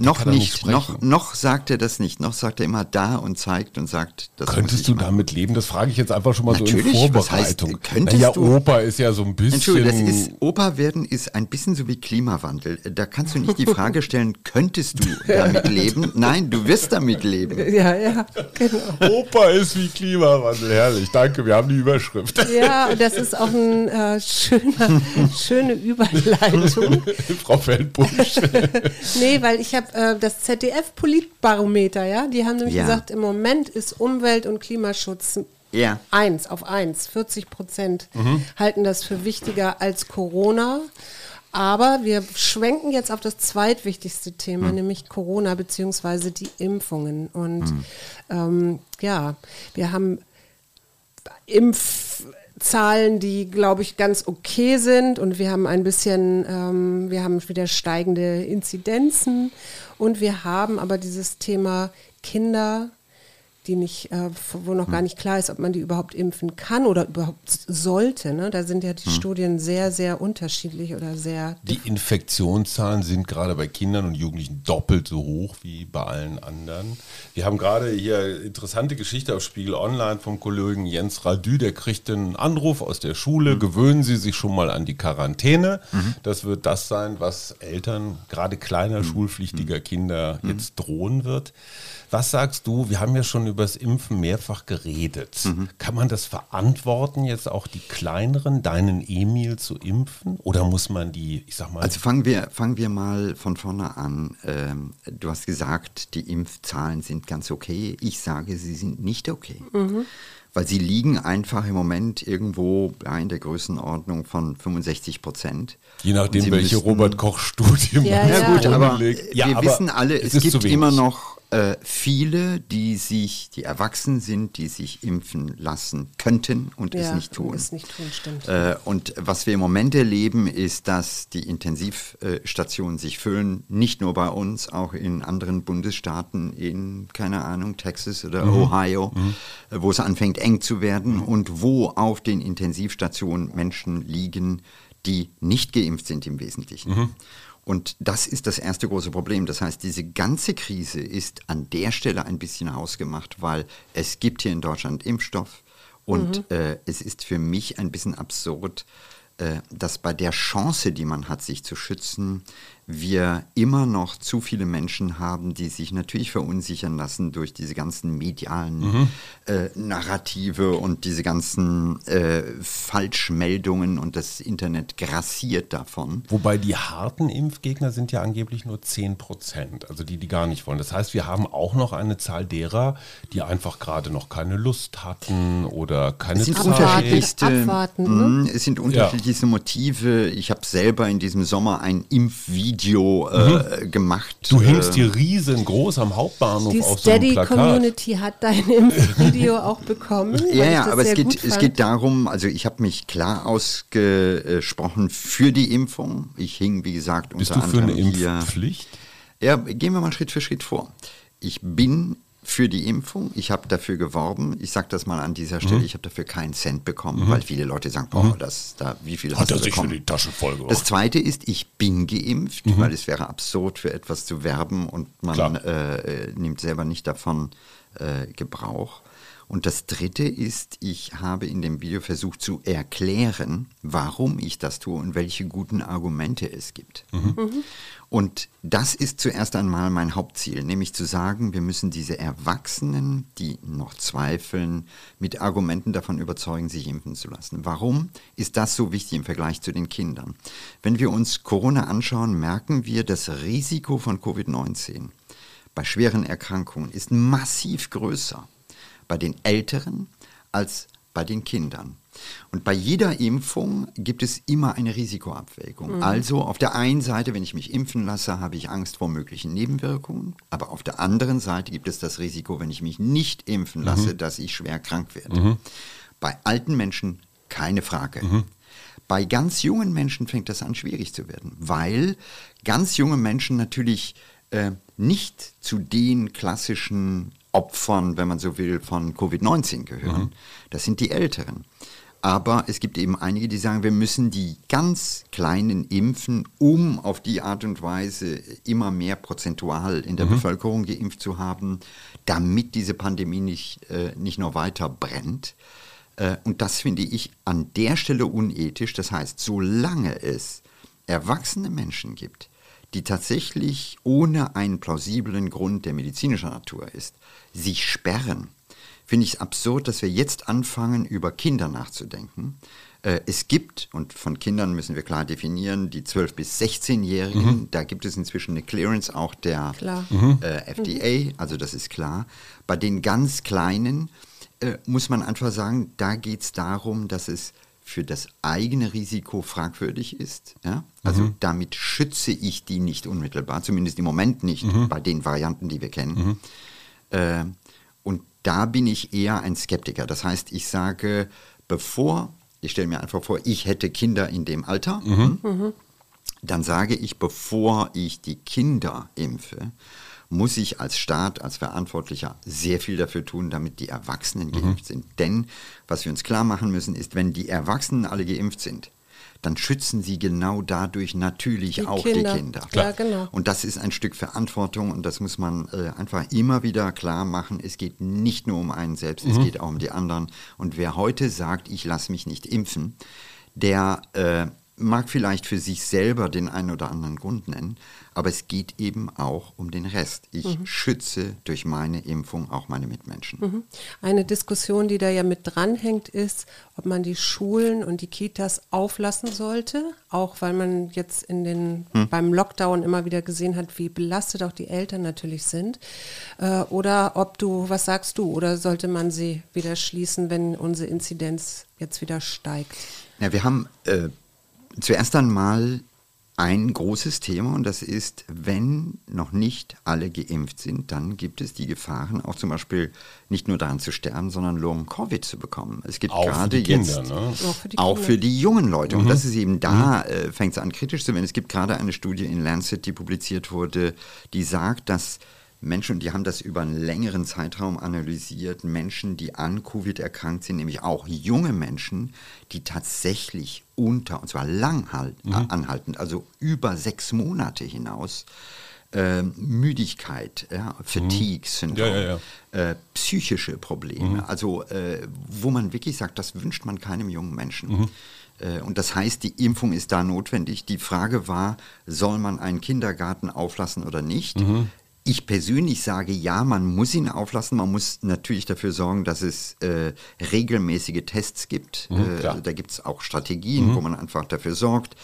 noch nicht nicht, noch, noch sagt er das nicht, noch sagt er immer da und zeigt und sagt, das muss Könntest ich du machen. damit leben? Das frage ich jetzt einfach schon mal so in Natürlich, was heißt, Vorbereitung. könntest ja, du- Opa ist ja so ein bisschen. Entschuldigung, das ist, Opa werden ist ein bisschen so wie Klimawandel. Da kannst du nicht die Frage <laughs> stellen, könntest du damit leben? Nein, du wirst damit leben. <laughs> Ja, ja, genau. Opa ist wie Klimawandel. Herrlich. Danke, wir haben die Überschrift. Ja, und das ist auch eine äh, schöner, <laughs> schöne Überleitung. Frau Feldbusch. Nee, weil ich habe äh, das ZDF-Politbarometer, ja, die haben nämlich Ja. gesagt, im Moment ist Umwelt- und Klimaschutz Ja. eins auf eins. 40 Prozent Mhm. halten das für wichtiger als Corona. Aber wir schwenken jetzt auf das zweitwichtigste Thema, Mhm. nämlich Corona beziehungsweise die Impfungen. Und Mhm. ähm, ja, wir haben Impfzahlen, die, glaube ich, ganz okay sind. Und wir haben ein bisschen, ähm, wir haben wieder steigende Inzidenzen. Und wir haben aber dieses Thema Kinder, die nicht, äh, wo noch gar nicht klar ist, ob man die überhaupt impfen kann oder überhaupt sollte. Ne? Da sind ja die Studien sehr, sehr unterschiedlich oder sehr. Die Infektionszahlen sind gerade bei Kindern und Jugendlichen doppelt so hoch wie bei allen anderen. Wir haben gerade hier interessante Geschichte auf Spiegel Online vom Kollegen Jens Radü, der kriegt einen Anruf aus der Schule, gewöhnen Sie sich schon mal an die Quarantäne. Das wird das sein, was Eltern gerade kleiner schulpflichtiger Kinder jetzt drohen wird. Was sagst du? Wir haben ja schon über das Impfen mehrfach geredet. Kann man das verantworten, jetzt auch die kleineren, deinen Emil zu impfen? Oder muss man die, ich sag mal, Also fangen wir, fangen wir mal von vorne an. Ähm, du hast gesagt, die Impfzahlen sind ganz okay. Ich sage, sie sind nicht okay. Weil sie liegen einfach im Moment irgendwo ja, in der Größenordnung von 65 Prozent. je nachdem, welche Robert-Koch-Studie man Ja, Ja, ja, gut, ja. aber vorlegt. wir wissen alle, es, zu gibt immer noch äh, viele, die sich, die erwachsen sind, die sich impfen lassen könnten und es ja, nicht tun. Es nicht tun, stimmt. Äh, und was wir im Moment erleben, ist, dass die Intensivstationen sich füllen, nicht nur bei uns, auch in anderen Bundesstaaten, in, keine Ahnung, Texas oder Ohio, äh, wo es anfängt eng zu werden und wo auf den Intensivstationen Menschen liegen, die nicht geimpft sind im Wesentlichen. Und das ist das erste große Problem. Das heißt, diese ganze Krise ist an der Stelle ein bisschen hausgemacht, weil es gibt hier in Deutschland Impfstoff. Und äh, es ist für mich ein bisschen absurd, äh, dass bei der Chance, die man hat, sich zu schützen, wir immer noch zu viele Menschen haben, die sich natürlich verunsichern lassen durch diese ganzen medialen äh, Narrative und diese ganzen äh, Falschmeldungen und das Internet grassiert davon. Wobei die harten Impfgegner sind ja angeblich nur 10 Prozent, also die, die gar nicht wollen. Das heißt, wir haben auch noch eine Zahl derer, die einfach gerade noch keine Lust hatten oder keine Es sind Zeit. unterschiedlichste, Abwarten, ne? Mm, es sind unterschiedlichste Motive. Ich habe selber in diesem Sommer ein Impfvideo äh, gemacht. Du hängst äh, hier riesengroß am Hauptbahnhof Die auf so einem Steady Plakat. Community hat dein Impfvideo auch bekommen. Ja, ja, aber es geht, es geht darum, also ich habe mich klar ausgesprochen für die Impfung. Ich hing, wie gesagt, Bist unter du für eine anderem hier. Impfpflicht? Ja, gehen wir mal Schritt für Schritt vor. Ich bin für die Impfung. Ich habe dafür geworben. Ich sage das mal an dieser Stelle. Mhm. Ich habe dafür keinen Cent bekommen, weil viele Leute sagen, boah, das, da, wie viel hast Hat er du sich für bekommen? die Tasche voll gemacht. Das zweite ist, ich bin geimpft, Mhm. weil es wäre absurd, für etwas zu werben und man äh, äh, nimmt selber nicht davon äh, Gebrauch. Und das dritte ist, ich habe in dem Video versucht zu erklären, warum ich das tue und welche guten Argumente es gibt. Und das ist zuerst einmal mein Hauptziel, nämlich zu sagen, wir müssen diese Erwachsenen, die noch zweifeln, mit Argumenten davon überzeugen, sich impfen zu lassen. Warum ist das so wichtig im Vergleich zu den Kindern? Wenn wir uns Corona anschauen, merken wir, das Risiko von Covid-19 bei schweren Erkrankungen ist massiv größer bei den Älteren als bei den Kindern. Und bei jeder Impfung gibt es immer eine Risikoabwägung. Also auf der einen Seite, wenn ich mich impfen lasse, habe ich Angst vor möglichen Nebenwirkungen. Aber auf der anderen Seite gibt es das Risiko, wenn ich mich nicht impfen lasse, dass ich schwer krank werde. Bei alten Menschen keine Frage. Bei ganz jungen Menschen fängt das an schwierig zu werden, weil ganz junge Menschen natürlich äh, nicht zu den klassischen Opfern, wenn man so will, von Covid-19 gehören. Das sind die Älteren. Aber es gibt eben einige, die sagen, wir müssen die ganz Kleinen impfen, um auf die Art und Weise immer mehr prozentual in der Bevölkerung geimpft zu haben, damit diese Pandemie nicht, äh, nicht noch weiter brennt. Äh, und das finde ich an der Stelle unethisch. Das heißt, solange es erwachsene Menschen gibt, die tatsächlich ohne einen plausiblen Grund der medizinischer Natur ist, sich sperren, finde ich es absurd, dass wir jetzt anfangen, über Kinder nachzudenken. Äh, Es gibt, und von Kindern müssen wir klar definieren, die 12- bis 16-Jährigen, da gibt es inzwischen eine Clearance auch der äh, FDA, also das ist klar. Bei den ganz Kleinen äh, muss man einfach sagen, da geht es darum, dass es für das eigene Risiko fragwürdig ist. Ja? Also damit schütze ich die nicht unmittelbar, zumindest im Moment nicht, bei den Varianten, die wir kennen. Äh, und da bin ich eher ein Skeptiker. Das heißt, ich sage, bevor, ich stelle mir einfach vor, ich hätte Kinder in dem Alter, dann sage ich, bevor ich die Kinder impfe, muss ich als Staat, als Verantwortlicher sehr viel dafür tun, damit die Erwachsenen geimpft sind. Denn was wir uns klar machen müssen, ist, wenn die Erwachsenen alle geimpft sind, dann schützen sie genau dadurch natürlich Die auch Kinder. die Kinder. Ja, genau. Und das ist ein Stück Verantwortung und das muss man äh, einfach immer wieder klar machen. Es geht nicht nur um einen selbst, es geht auch um die anderen. Und wer heute sagt, ich lasse mich nicht impfen, der äh, mag vielleicht für sich selber den einen oder anderen Grund nennen, aber es geht eben auch um den Rest. Ich schütze durch meine Impfung auch meine Mitmenschen. Eine Diskussion, die da ja mit dranhängt, ist, ob man die Schulen und die Kitas auflassen sollte, auch weil man jetzt in den, beim Lockdown immer wieder gesehen hat, wie belastet auch die Eltern natürlich sind. Äh, oder ob du, was sagst du, oder sollte man sie wieder schließen, wenn unsere Inzidenz jetzt wieder steigt? Ja, wir haben äh, zuerst einmal ein großes Thema und das ist, wenn noch nicht alle geimpft sind, dann gibt es die Gefahren, auch zum Beispiel nicht nur daran zu sterben, sondern Long-Covid zu bekommen. Es gibt Auch gerade Kinder, jetzt ne? Auch für die auch für die jungen Leute. Und das ist eben da, äh, fängt es an kritisch zu werden. Es gibt gerade eine Studie in Lancet, die publiziert wurde, die sagt, dass Menschen, die haben das über einen längeren Zeitraum analysiert, Menschen, die an Covid erkrankt sind, nämlich auch junge Menschen, die tatsächlich unter, und zwar lang halt, anhaltend, also über sechs Monate hinaus, ähm, Müdigkeit, ja, Fatigue-Syndrom, Ja, ja, Äh, psychische Probleme, also äh, wo man wirklich sagt, das wünscht man keinem jungen Menschen. Äh, Und das heißt, die Impfung ist da notwendig. Die Frage war, soll man einen Kindergarten auflassen oder nicht? Ich persönlich sage ja, man muss ihn auflassen. Man muss natürlich dafür sorgen, dass es äh, regelmäßige Tests gibt. äh, klar. da gibt es auch Strategien, wo man einfach dafür sorgt.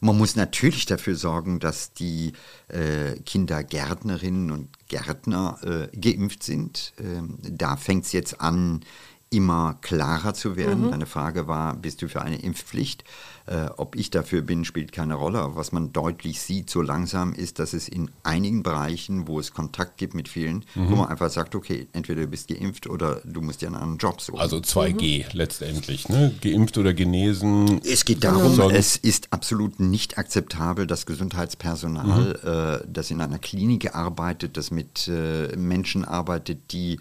Man muss natürlich dafür sorgen, dass die äh, Kindergärtnerinnen und Gärtner äh, geimpft sind. Ähm, da fängt es jetzt an, immer klarer zu werden. Meine Frage war, bist du für eine Impfpflicht? Äh, ob ich dafür bin, spielt keine Rolle. Aber was man deutlich sieht, so langsam, ist, dass es in einigen Bereichen, wo es Kontakt gibt mit vielen, wo man einfach sagt, okay, entweder du bist geimpft oder du musst dir einen anderen Job suchen. Also 2G letztendlich, ne? Geimpft oder genesen. Es geht darum, Sonst- es ist absolut nicht akzeptabel, dass Gesundheitspersonal, äh, das in einer Klinik arbeitet, das mit äh, Menschen arbeitet, die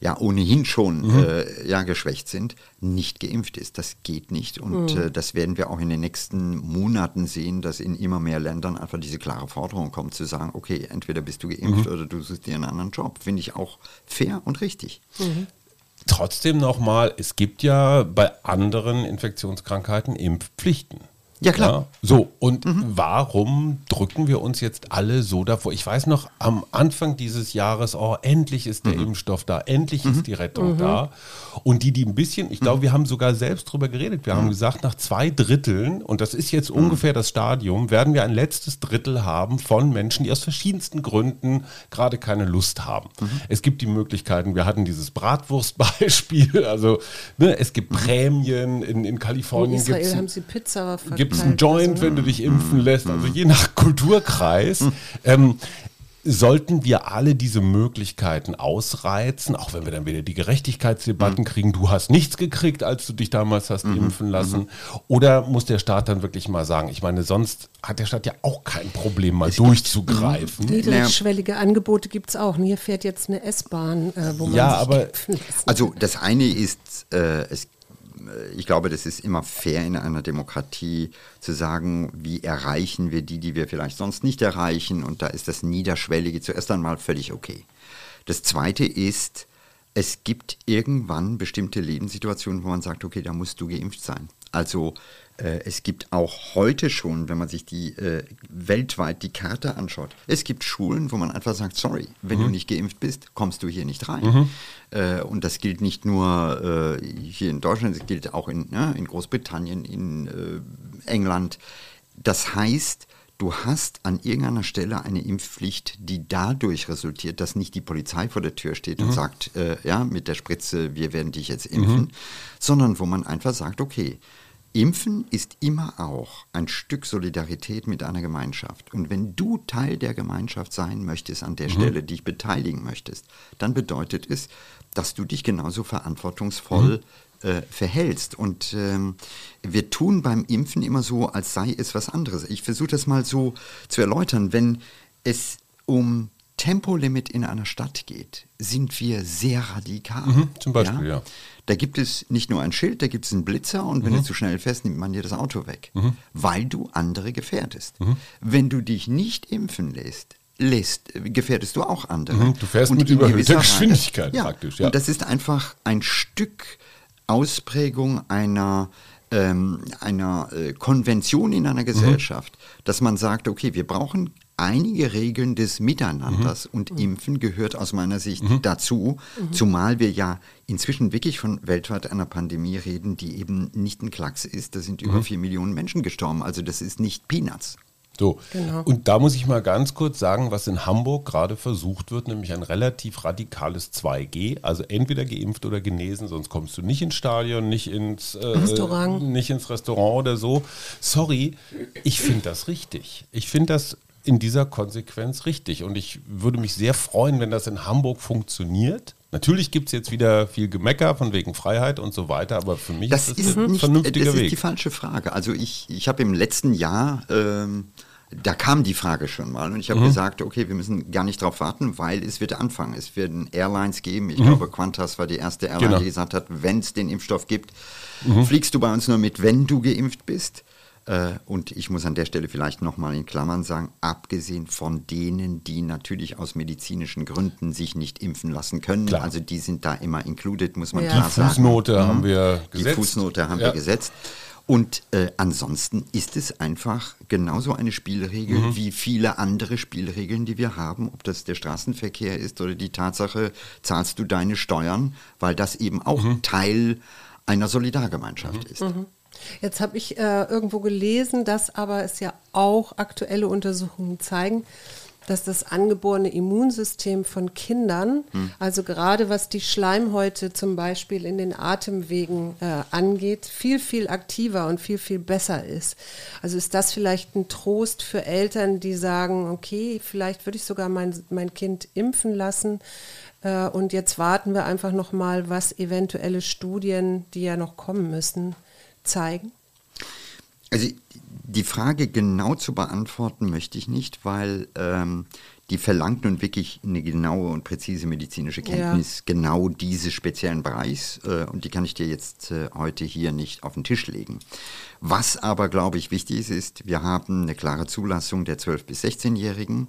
ja ohnehin schon äh, ja, geschwächt sind, nicht geimpft ist. Das geht nicht. Und äh, das werden wir auch in den nächsten Monaten sehen, dass in immer mehr Ländern einfach diese klare Forderung kommt, zu sagen, okay, entweder bist du geimpft oder du suchst dir einen anderen Job. Finde ich auch fair und richtig. Trotzdem nochmal, es gibt ja bei anderen Infektionskrankheiten Impfpflichten. Ja, klar. So, und warum drücken wir uns jetzt alle so davor? Ich weiß noch, am Anfang dieses Jahres, oh, endlich ist der Impfstoff da, endlich ist die Rettung da. Und die, die ein bisschen, ich glaube, wir haben sogar selbst drüber geredet. Wir haben gesagt, nach zwei Dritteln, und das ist jetzt ungefähr das Stadium, werden wir ein letztes Drittel haben von Menschen, die aus verschiedensten Gründen gerade keine Lust haben. Es gibt die Möglichkeiten, wir hatten dieses Bratwurstbeispiel, <laughs> also ne, es gibt Prämien, in, in Kalifornien gibt Israel es haben sie Pizza verteilt. Gibt es einen Joint, wenn du dich impfen lässt, also je nach Kulturkreis. Ähm, sollten wir alle diese Möglichkeiten ausreizen, auch wenn wir dann wieder die Gerechtigkeitsdebatten kriegen, du hast nichts gekriegt, als du dich damals hast impfen lassen, oder muss der Staat dann wirklich mal sagen, ich meine, sonst hat der Staat ja auch kein Problem, mal durchzugreifen. Niedrigschwellige Angebote gibt es auch. Hier fährt jetzt eine S-Bahn, äh, wo man Ja, sich aber- impfen lässt. Also das eine ist, äh, es, äh, ich glaube, das ist immer fair in einer Demokratie zu sagen, wie erreichen wir die, die wir vielleicht sonst nicht erreichen. Und da ist das Niederschwellige zuerst einmal völlig okay. Das zweite ist, es gibt irgendwann bestimmte Lebenssituationen, wo man sagt, okay, da musst du geimpft sein. Also es gibt auch heute schon, wenn man sich die äh, weltweit die Karte anschaut, es gibt Schulen, wo man einfach sagt, sorry, wenn du nicht geimpft bist, kommst du hier nicht rein. Äh, und das gilt nicht nur äh, hier in Deutschland, es gilt auch in, ne, in Großbritannien, in äh, England. Das heißt, du hast an irgendeiner Stelle eine Impfpflicht, die dadurch resultiert, dass nicht die Polizei vor der Tür steht und sagt, äh, ja, mit der Spritze, wir werden dich jetzt impfen, sondern wo man einfach sagt, okay, Impfen ist immer auch ein Stück Solidarität mit einer Gemeinschaft. Und wenn du Teil der Gemeinschaft sein möchtest, an der Stelle dich beteiligen möchtest, dann bedeutet es, dass du dich genauso verantwortungsvoll äh, verhältst. Und ähm, wir tun beim Impfen immer so, als sei es was anderes. Ich versuche das mal so zu erläutern. Wenn es um Tempolimit in einer Stadt geht, sind wir sehr radikal. Mhm, zum Beispiel, ja. Da gibt es nicht nur ein Schild, da gibt es einen Blitzer und wenn du zu schnell fährst, nimmt man dir das Auto weg, weil du andere gefährdest. Wenn du dich nicht impfen lässt, lässt, gefährdest du auch andere. Mhm, du fährst Und mit überhöhter Geschwindigkeit ja, praktisch, ja. Und das ist einfach ein Stück Ausprägung einer ähm, einer äh, Konvention in einer Gesellschaft, dass man sagt, okay, wir brauchen einige Regeln des Miteinanders und Impfen gehört aus meiner Sicht dazu, zumal wir ja inzwischen wirklich von weltweit einer Pandemie reden, die eben nicht ein Klacks ist. Da sind über vier Millionen Menschen gestorben. Also das ist nicht Peanuts. So, Genau. und da muss ich mal ganz kurz sagen, was in Hamburg gerade versucht wird, nämlich ein relativ radikales 2G, also entweder geimpft oder genesen, sonst kommst du nicht ins Stadion, nicht ins äh, Restaurant. nicht ins Restaurant oder so. Sorry, ich finde das richtig. Ich finde das in dieser Konsequenz richtig und ich würde mich sehr freuen, wenn das in Hamburg funktioniert. Natürlich gibt es jetzt wieder viel Gemecker von wegen Freiheit und so weiter, aber für mich Das ist ist, das ein nicht, vernünftiger das ist Weg. die falsche Frage. Also ich, ich habe im letzten Jahr, ähm, da kam die Frage schon mal und ich Mhm. habe gesagt, okay, wir müssen gar nicht drauf warten, weil es wird anfangen. Es werden Airlines geben. Ich Mhm. glaube, Qantas war die erste Airline, Genau. die gesagt hat, wenn es den Impfstoff gibt, Mhm. fliegst du bei uns nur mit, wenn du geimpft bist. Äh, Und ich muss an der Stelle vielleicht nochmal in Klammern sagen, abgesehen von denen, die natürlich aus medizinischen Gründen sich nicht impfen lassen können, Klar. also die sind da immer included, muss man Ja. klar Die sagen. Fußnote haben wir Die gesetzt. Fußnote haben Ja. wir gesetzt. Und äh, ansonsten ist es einfach genauso eine Spielregel Mhm. wie viele andere Spielregeln, die wir haben, ob das der Straßenverkehr ist oder die Tatsache, zahlst du deine Steuern, weil das eben auch Mhm. Teil einer Solidargemeinschaft ist. Jetzt habe ich äh, irgendwo gelesen, dass aber es ja auch aktuelle Untersuchungen zeigen, dass das angeborene Immunsystem von Kindern, also gerade was die Schleimhäute zum Beispiel in den Atemwegen äh, angeht, viel, viel aktiver und viel, viel besser ist. Also ist das vielleicht ein Trost für Eltern, die sagen, okay, vielleicht würde ich sogar mein, mein Kind impfen lassen. Äh, und jetzt warten wir einfach noch mal, was eventuelle Studien, die ja noch kommen müssen, zeigen. Also die Frage genau zu beantworten möchte ich nicht, weil ähm, die verlangt nun wirklich eine genaue und präzise medizinische Kenntnis genau dieses speziellen Bereichs äh, und die kann ich dir jetzt äh, heute hier nicht auf den Tisch legen. Was aber, glaube ich, wichtig ist, ist, wir haben eine klare Zulassung der 12- bis 16-Jährigen.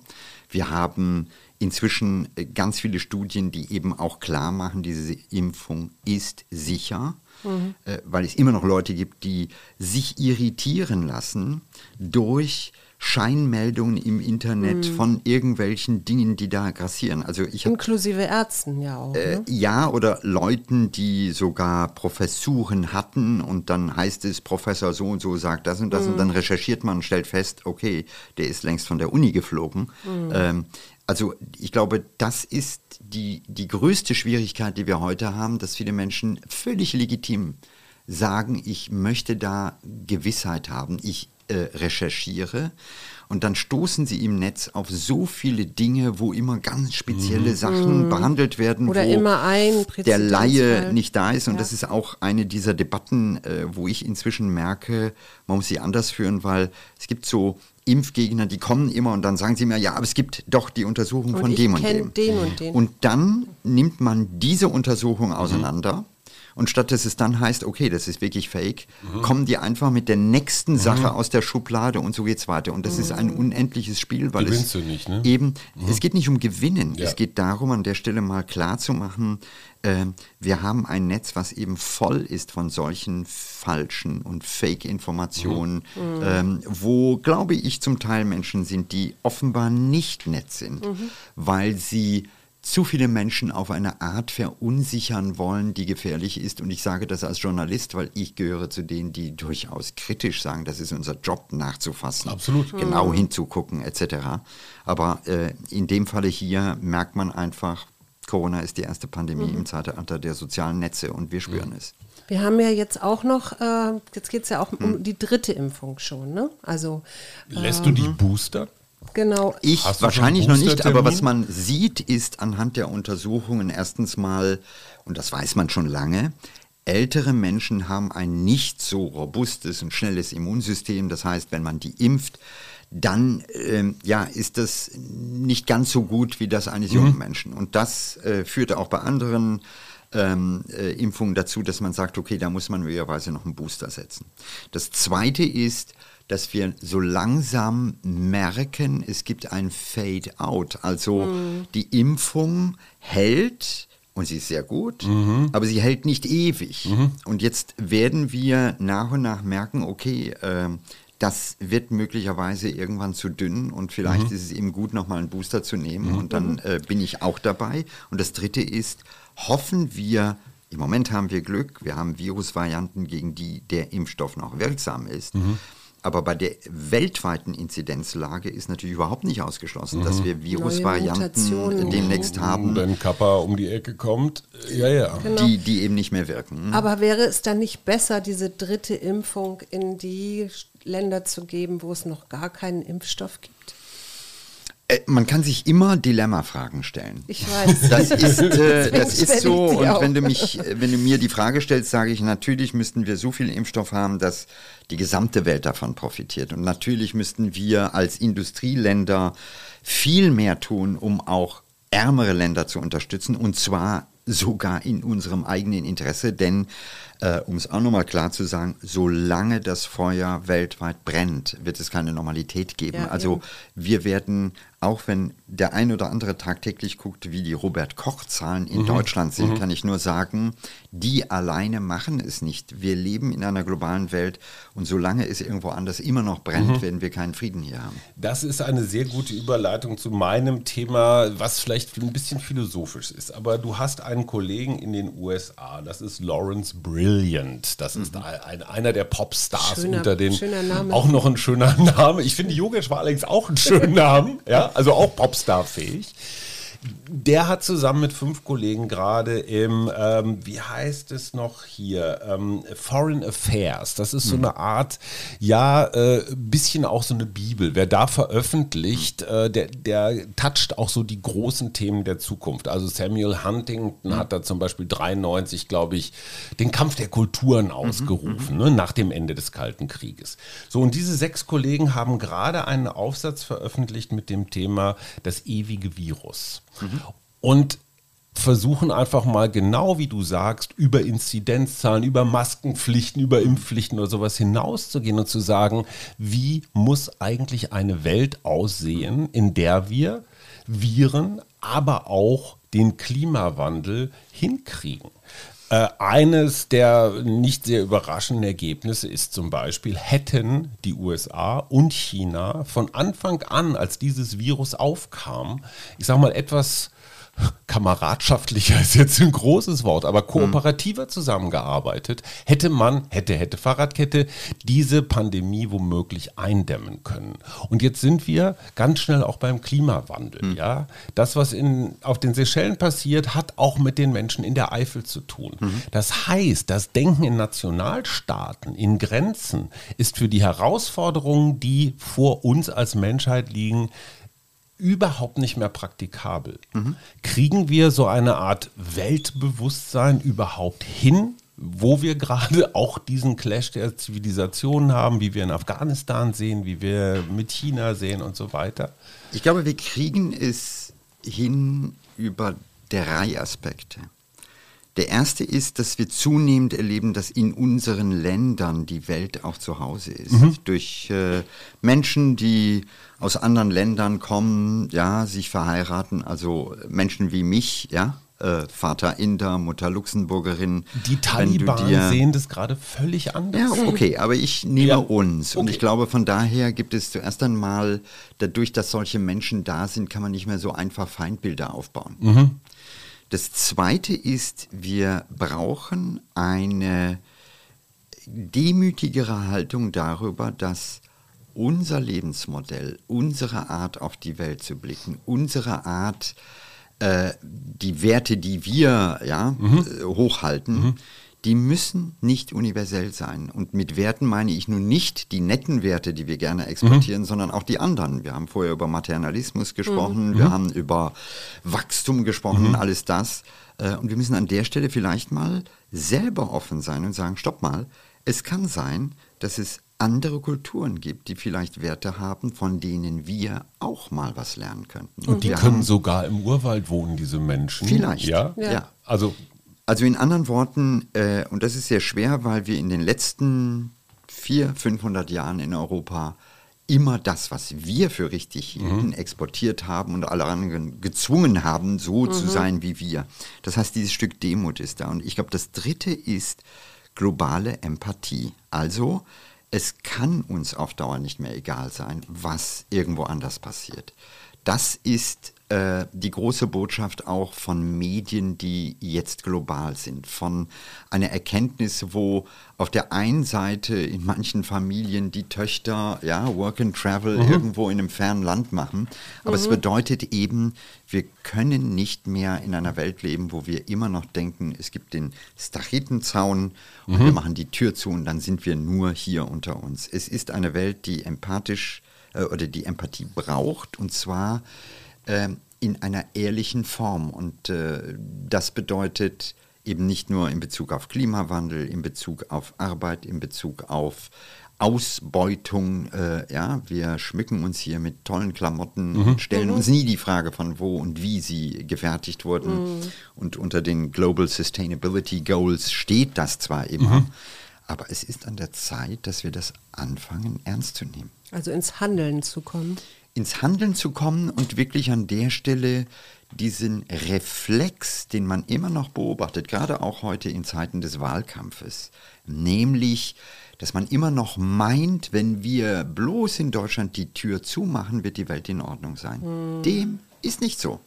Wir haben inzwischen äh, ganz viele Studien, die eben auch klar machen, diese Impfung ist sicher äh, weil es immer noch Leute gibt, die sich irritieren lassen durch Scheinmeldungen im Internet von irgendwelchen Dingen, die da grassieren. Also ich habe Inklusive Ärzten ja auch. äh, ne? ja, oder Leuten, die sogar Professuren hatten und dann heißt es, Professor so und so sagt das und das und dann recherchiert man und stellt fest, okay, der ist längst von der Uni geflogen. Ähm, also ich glaube, das ist die, die größte Schwierigkeit, die wir heute haben, dass viele Menschen völlig legitim sagen, ich möchte da Gewissheit haben. Ich recherchiere und dann stoßen sie im Netz auf so viele Dinge, wo immer ganz spezielle Sachen behandelt werden, Oder wo immer ein der Laie nicht da ist. Und Ja. das ist auch eine dieser Debatten, äh, wo ich inzwischen merke, man muss sie anders führen, weil es gibt so Impfgegner, die kommen immer und dann sagen sie mir, ja, aber es gibt doch die Untersuchung Und von dem und dem. den und den. Und dann nimmt man diese Untersuchung auseinander. Und statt dass es dann heißt, okay, das ist wirklich fake, kommen die einfach mit der nächsten Sache aus der Schublade und so geht's weiter. Und das ist ein unendliches Spiel, weil Gewinnst es nicht, ne? eben, es geht nicht um Gewinnen. Ja. Es geht darum, an der Stelle mal klar zu machen, ähm, wir haben ein Netz, was eben voll ist von solchen falschen und Fake-Informationen, ähm, wo, glaube ich, zum Teil Menschen sind, die offenbar nicht nett sind, weil sie zu viele Menschen auf eine Art verunsichern wollen, die gefährlich ist. Und ich sage das als Journalist, weil ich gehöre zu denen, die durchaus kritisch sagen, das ist unser Job nachzufassen. Absolut. Genau hinzugucken etc. Aber äh, in dem Falle hier merkt man einfach, Corona ist die erste Pandemie im Zeitalter der sozialen Netze und wir spüren es. Wir haben ja jetzt auch noch, äh, jetzt geht es ja auch Hm. um die dritte Impfung schon, ne? Also Lässt du die Booster? Genau. Ich Hast wahrscheinlich noch nicht, aber was man sieht, ist anhand der Untersuchungen erstens mal, und das weiß man schon lange, ältere Menschen haben ein nicht so robustes und schnelles Immunsystem. Das heißt, wenn man die impft, dann ähm, ja, ist das nicht ganz so gut wie das eines jungen Menschen. Und das äh, führte auch bei anderen ähm, äh, Impfungen dazu, dass man sagt, okay, da muss man möglicherweise noch einen Booster setzen. Das Zweite ist, dass wir so langsam merken, es gibt ein Fade-out. Also die Impfung hält und sie ist sehr gut, aber sie hält nicht ewig. Und jetzt werden wir nach und nach merken, okay, ähm, das wird möglicherweise irgendwann zu dünn und vielleicht ist es eben gut, nochmal einen Booster zu nehmen und dann äh, bin ich auch dabei. Und das Dritte ist, hoffen wir, im Moment haben wir Glück, wir haben Virusvarianten, gegen die der Impfstoff noch wirksam ist. Aber bei der weltweiten Inzidenzlage ist natürlich überhaupt nicht ausgeschlossen, dass wir Virusvarianten demnächst haben, Wenn Kappa um die Ecke kommt, ja, ja. Genau. die, die eben nicht mehr wirken. Aber wäre es dann nicht besser, diese dritte Impfung in die Länder zu geben, wo es noch gar keinen Impfstoff gibt? Äh, Man kann sich immer Dilemmafragen stellen. Ich weiß. Das ist, äh, <laughs> das ist so. Und wenn du, mich, äh, wenn du mir die Frage stellst, sage ich, natürlich müssten wir so viel Impfstoff haben, dass die gesamte Welt davon profitiert. Und natürlich müssten wir als Industrieländer viel mehr tun, um auch ärmere Länder zu unterstützen. Und zwar sogar in unserem eigenen Interesse. Denn, äh, um es auch nochmal klar zu sagen, solange das Feuer weltweit brennt, wird es keine Normalität geben. Ja, also eben. wir werden, auch wenn der ein oder andere tagtäglich guckt, wie die Robert-Koch-Zahlen in Deutschland sind, kann ich nur sagen, die alleine machen es nicht. Wir leben in einer globalen Welt und solange es irgendwo anders immer noch brennt, werden wir keinen Frieden hier haben. Das ist eine sehr gute Überleitung zu meinem Thema, was vielleicht ein bisschen philosophisch ist. Aber du hast einen Kollegen in den USA, das ist Lawrence Brilliant. Das ist ein, einer der Popstars Schöner- unter den. schöner Name. Auch noch ein schöner <laughs> Name. Ich finde, Yogesh war allerdings auch ein schöner <laughs> Name. Ja, also auch Popstar-fähig. Der hat zusammen mit fünf Kollegen gerade im, ähm, wie heißt es noch hier, ähm, Foreign Affairs. Das ist so eine Art, ja, äh, bisschen auch so eine Bibel. Wer da veröffentlicht, äh, der, der toucht auch so die großen Themen der Zukunft. Also Samuel Huntington hat da zum Beispiel 93, glaube ich, den Kampf der Kulturen ausgerufen, ne, nach dem Ende des Kalten Krieges. So, und diese sechs Kollegen haben gerade einen Aufsatz veröffentlicht mit dem Thema das ewige Virus. Und versuchen einfach mal genau wie du sagst, über Inzidenzzahlen, über Maskenpflichten, über Impfpflichten oder sowas hinauszugehen und zu sagen, wie muss eigentlich eine Welt aussehen, in der wir Viren, aber auch den Klimawandel hinkriegen. Äh, eines der nicht sehr überraschenden Ergebnisse ist zum Beispiel, hätten die USA und China von Anfang an, als dieses Virus aufkam, ich sage mal etwas kameradschaftlicher <laughs> ist jetzt ein großes Wort, aber kooperativer zusammengearbeitet, hätte man, hätte, hätte Fahrradkette, diese Pandemie womöglich eindämmen können. Und jetzt sind wir ganz schnell auch beim Klimawandel, ja. Das, was in, auf den Seychellen passiert, hat auch mit den Menschen in der Eifel zu tun. Das heißt, das Denken in Nationalstaaten, in Grenzen, ist für die Herausforderungen, die vor uns als Menschheit liegen, überhaupt nicht mehr praktikabel. Kriegen wir so eine Art Weltbewusstsein überhaupt hin, wo wir gerade <laughs> auch diesen Clash der Zivilisationen haben, wie wir in Afghanistan sehen, wie wir mit China sehen und so weiter? Ich glaube, wir kriegen es hin über drei Aspekte. Der erste ist, dass wir zunehmend erleben, dass in unseren Ländern die Welt auch zu Hause ist. Durch äh, Menschen, die aus anderen Ländern kommen, ja, sich verheiraten, also Menschen wie mich, ja, äh, Vater Inder, Mutter Luxemburgerin. Die Taliban dir- sehen das gerade völlig anders. ja, okay, aber ich nehme Ja, uns. Und okay. ich glaube, von daher gibt es zuerst einmal, dadurch, dass solche Menschen da sind, kann man nicht mehr so einfach Feindbilder aufbauen. Mhm. Das Zweite ist, wir brauchen eine demütigere Haltung darüber, dass unser Lebensmodell, unsere Art auf die Welt zu blicken, unsere Art, äh, die Werte, die wir ja, äh, hochhalten, die müssen nicht universell sein. Und mit Werten meine ich nun nicht die netten Werte, die wir gerne exportieren, sondern auch die anderen. Wir haben vorher über Materialismus gesprochen, wir haben über Wachstum gesprochen, alles das. Äh, Und wir müssen an der Stelle vielleicht mal selber offen sein und sagen, stopp mal, es kann sein, dass es andere Kulturen gibt, die vielleicht Werte haben, von denen wir auch mal was lernen könnten. Und die wir können sogar im Urwald wohnen, diese Menschen. Vielleicht, Ja. ja. Also Also in anderen Worten, äh, und das ist sehr schwer, weil wir in den letzten 400, 500 Jahren in Europa immer das, was wir für richtig hielten, exportiert haben und alle anderen gezwungen haben, so zu sein wie wir. Das heißt, dieses Stück Demut ist da. Und ich glaube, das Dritte ist globale Empathie. Also, es kann uns auf Dauer nicht mehr egal sein, was irgendwo anders passiert. Das ist äh, die große Botschaft auch von Medien, die jetzt global sind, von einer Erkenntnis, wo auf der einen Seite in manchen Familien die Töchter ja Work and Travel irgendwo in einem fernen Land machen, aber es bedeutet eben, wir können nicht mehr in einer Welt leben, wo wir immer noch denken, es gibt den Stachitenzaun und wir machen die Tür zu und dann sind wir nur hier unter uns. Es ist eine Welt, die empathisch äh, oder die Empathie braucht und zwar in einer ehrlichen Form. Und äh, das bedeutet eben nicht nur in Bezug auf Klimawandel, in Bezug auf Arbeit, in Bezug auf Ausbeutung. Äh, ja, wir schmücken uns hier mit tollen Klamotten und stellen uns nie die Frage von wo und wie sie gefertigt wurden. Und unter den Global Sustainability Goals steht das zwar immer, aber es ist an der Zeit, dass wir das anfangen ernst zu nehmen Also ins Handeln zu kommen. Ins Handeln zu kommen und wirklich an der Stelle diesen Reflex, den man immer noch beobachtet, gerade auch heute in Zeiten des Wahlkampfes, nämlich, dass man immer noch meint, wenn wir bloß in Deutschland die Tür zumachen, wird die Welt in Ordnung sein. Dem ist nicht so.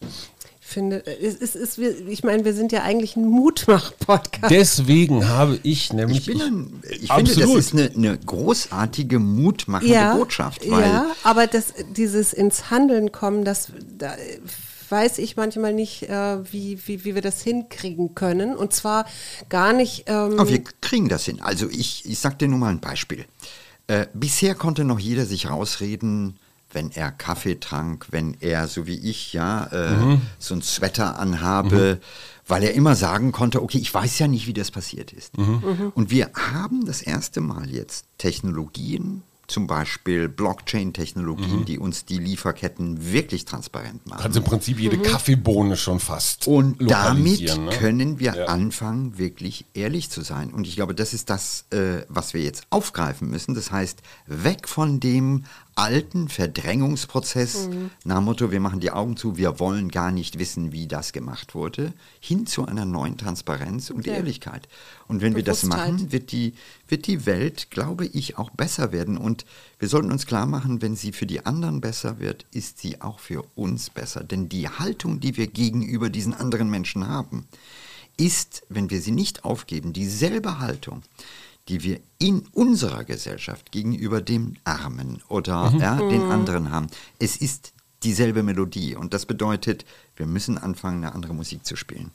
Ich finde, es ist, es ist, wir- ich meine, wir sind ja eigentlich ein Mutmach-Podcast. deswegen habe ich nämlich. Ich, bin ein, ich finde, das ist eine, eine großartige, mutmachende Botschaft. Weil ja, aber das, dieses ins Handeln kommen, das da weiß ich manchmal nicht, äh, wie, wie, wie wir das hinkriegen können. Und zwar gar nicht. Ähm, Aber wir kriegen das hin. Also ich, ich sag dir nur mal ein Beispiel. Äh, bisher konnte noch jeder sich rausreden, wenn er Kaffee trank, wenn er, so wie ich, ja, äh, so ein Sweater anhabe, weil er immer sagen konnte, okay, ich weiß ja nicht, wie das passiert ist. Und wir haben das erste Mal jetzt Technologien, zum Beispiel Blockchain-Technologien, die uns die Lieferketten wirklich transparent machen. kannst im Prinzip jede Kaffeebohne schon fast Und damit ne? können wir Ja. anfangen, wirklich ehrlich zu sein. Und ich glaube, das ist das, äh, was wir jetzt aufgreifen müssen. Das heißt, weg von dem alten Verdrängungsprozess nach dem Motto, wir machen die Augen zu, wir wollen gar nicht wissen, wie das gemacht wurde, hin zu einer neuen Transparenz und Ja. Ehrlichkeit. Und wenn wir das machen, wird die, wird die Welt, glaube ich, auch besser werden. Und wir sollten uns klar machen, wenn sie für die anderen besser wird, ist sie auch für uns besser. Denn die Haltung, die wir gegenüber diesen anderen Menschen haben, ist, wenn wir sie nicht aufgeben, dieselbe Haltung, die wir in unserer Gesellschaft gegenüber dem Armen oder ja, den anderen haben. Es ist dieselbe Melodie. Und das bedeutet, wir müssen anfangen, eine andere Musik zu spielen.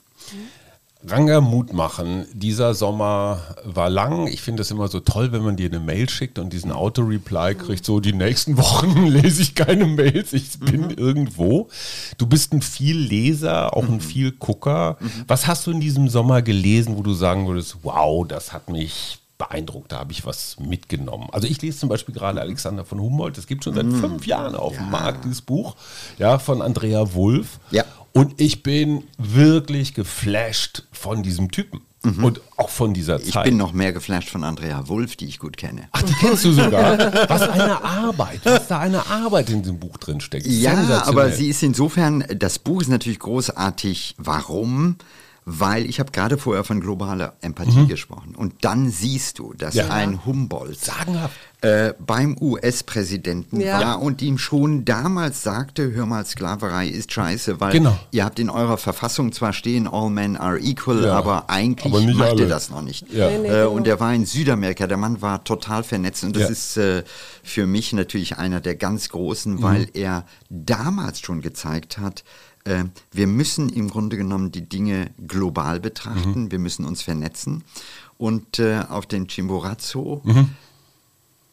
Ranga Mut machen. Dieser Sommer war lang. Ich finde es immer so toll, wenn man dir eine Mail schickt und diesen Auto-Reply kriegt. So, die nächsten <laughs> Wochen lese ich keine Mails. Ich bin irgendwo. Du bist ein Vielleser, auch ein Vielgucker. Was hast du in diesem Sommer gelesen, wo du sagen würdest, wow, das hat mich beeindruckt, da habe ich was mitgenommen. Also ich lese zum Beispiel gerade Alexander von Humboldt, das gibt schon seit fünf Jahren auf dem Markt, dieses Buch, ja, von Andrea Wulff. Ja. Und ich bin wirklich geflasht von diesem Typen und auch von dieser Ich Zeit. bin noch mehr geflasht von Andrea Wulff, die ich gut kenne. Ach, die kennst du sogar. <laughs> Was eine Arbeit, was da eine Arbeit in diesem Buch drin steckt. Ja, aber sie ist insofern, das Buch ist natürlich großartig. Warum? Weil ich habe gerade vorher von globaler Empathie gesprochen. Und dann siehst du, dass Mhm. Ja. ein Humboldt Sagenhaft. äh, beim US-Präsidenten Ja. war und ihm schon damals sagte, hör mal, Sklaverei ist scheiße, weil Genau. ihr habt in eurer Verfassung zwar stehen, all men are equal, Ja. aber eigentlich Aber macht alle. ihr das noch nicht. Ja. Nee, nee, äh, genau. Und er war in Südamerika, der Mann war total vernetzt und das Ja. ist äh, für mich natürlich einer der ganz großen, Mhm. weil er damals schon gezeigt hat, äh, wir müssen im Grunde genommen die Dinge global betrachten, Mhm. wir müssen uns vernetzen. Und äh, auf den Chimborazo Mhm.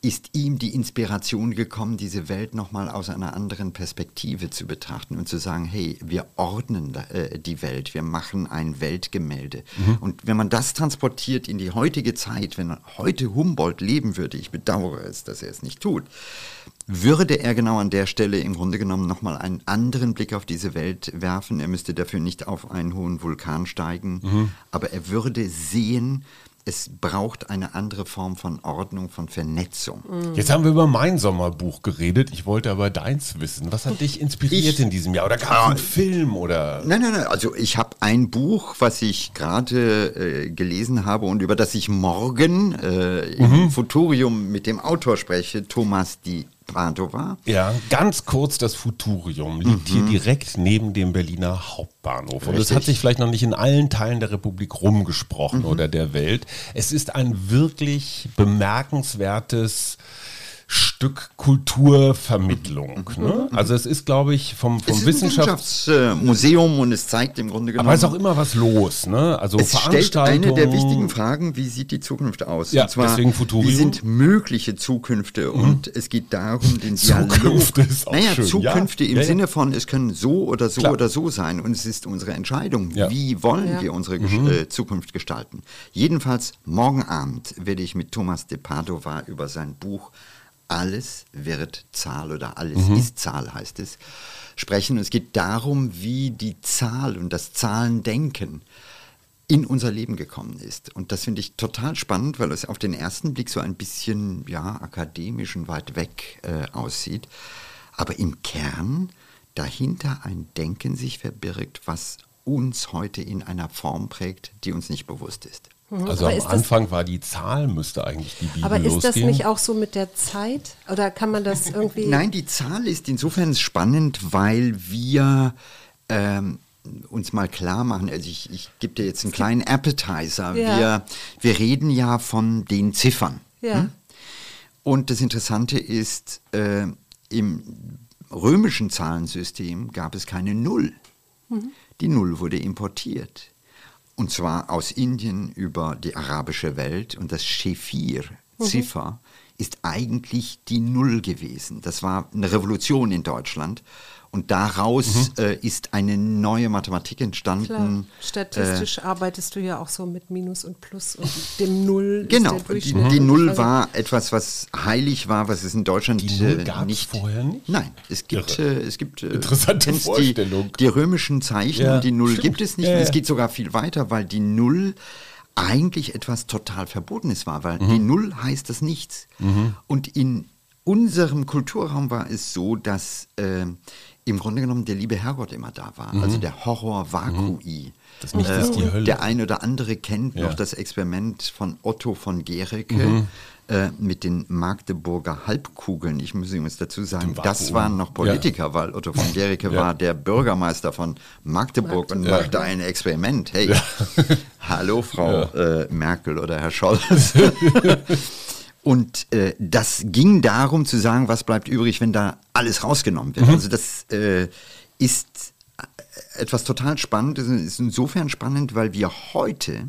Ist ihm die Inspiration gekommen, diese Welt nochmal aus einer anderen Perspektive zu betrachten und zu sagen, hey, wir ordnen äh, die Welt, wir machen ein Weltgemälde. Mhm. Und wenn man das transportiert in die heutige Zeit, wenn heute Humboldt leben würde, ich bedauere es, dass er es nicht tut, würde er genau an der Stelle im Grunde genommen nochmal einen anderen Blick auf diese Welt werfen. Er müsste dafür nicht auf einen hohen Vulkan steigen, mhm. aber er würde sehen, es braucht eine andere Form von Ordnung, von Vernetzung. Mhm. Jetzt haben wir über mein Sommerbuch geredet. Ich wollte aber deins wissen. Was hat dich inspiriert ich, in diesem Jahr? Oder gab es einen Film? Oder? Nein, nein, nein. Also ich habe ein Buch, was ich gerade äh, gelesen habe und über das ich morgen äh, im mhm. Futurium mit dem Autor spreche, Thomas Di Padova. Ja, ganz kurz, das Futurium liegt mhm. hier direkt neben dem Berliner Hauptbahnhof. Und es hat sich vielleicht noch nicht in allen Teilen der Republik rumgesprochen mhm. oder der Welt. Es ist ein wirklich bemerkenswertes Stück Kulturvermittlung. Mhm. Ne? Also es ist, glaube ich, vom, vom es Wissenschafts Wissenschaftsmuseum und es zeigt im Grunde genommen. Aber es ist auch immer was los. Ne? Also es stellt eine der wichtigen Fragen, wie sieht die Zukunft aus? Ja, und zwar, deswegen Futurium. Wie sind mögliche Zukünfte? Mhm. Und es geht darum, den Dialog. Zukünfte ist auch naja, schön. Zukünfte ja. im ja, Sinne von, es können so oder so Klar. oder so sein. Und es ist unsere Entscheidung, wie wollen wir unsere mhm. äh, Zukunft gestalten. Jedenfalls morgen Abend werde ich mit Thomas de Padova über sein Buch alles wird Zahl oder alles mhm. ist Zahl, heißt es, sprechen. Und es geht darum, wie die Zahl und das Zahlendenken in unser Leben gekommen ist. Und das finde ich total spannend, weil es auf den ersten Blick so ein bisschen ja, akademisch und weit weg äh, aussieht. Aber im Kern dahinter ein Denken sich verbirgt, was uns heute in einer Form prägt, die uns nicht bewusst ist. Mhm. Also aber am Anfang war die Zahl, müsste eigentlich die Bibel Aber ist losgehen. das nicht auch so mit der Zeit? Oder kann man das irgendwie... <laughs> Nein, die Zahl ist insofern spannend, weil wir... Ähm, uns mal klar machen, also ich, ich gebe dir jetzt einen kleinen Appetizer. Ja. Wir, wir reden ja von den Ziffern. Ja. Hm? Und das Interessante ist, äh, im römischen Zahlensystem gab es keine Null. Mhm. Die Null wurde importiert. Und zwar aus Indien über die arabische Welt. Und das mhm. Ziffer, ist eigentlich die Null gewesen. Das war eine Revolution in Deutschland. Und daraus mhm. äh, ist eine neue Mathematik entstanden. Klar. Statistisch äh, arbeitest du ja auch so mit Minus und Plus und dem Null. Genau, die, die, Null war etwas, was heilig war, was es in Deutschland die Null äh, nicht vorher nicht. Nein, es gibt äh, es gibt äh, interessante Vorstellung. Die, die, römischen Zeichen ja, und die Null stimmt. gibt es nicht. Ja, ja. Es geht sogar viel weiter, weil die Null eigentlich etwas total Verbotenes war, weil mhm. die Null heißt das nichts. Mhm. Und in unserem Kulturraum war es so, dass äh, im Grunde genommen der liebe Herrgott immer da war. Mhm. Also der Horror Vakui. Mhm. Das äh, ist die Hölle. Der ein oder andere kennt ja. noch das Experiment von Otto von Gericke. Mhm. Äh, mit den Magdeburger Halbkugeln. Ich muss übrigens dazu sagen, das waren noch Politiker, ja. weil Otto von Gericke ja. war der Bürgermeister von Magdeburg, Magdeburg. und machte ein Experiment. Hey, hallo Frau äh, Merkel oder Herr Scholz. <laughs> Und äh, das ging darum zu sagen, was bleibt übrig, wenn da alles rausgenommen wird. Mhm. Also das äh, ist äh, etwas total spannend. Es ist insofern spannend, weil wir heute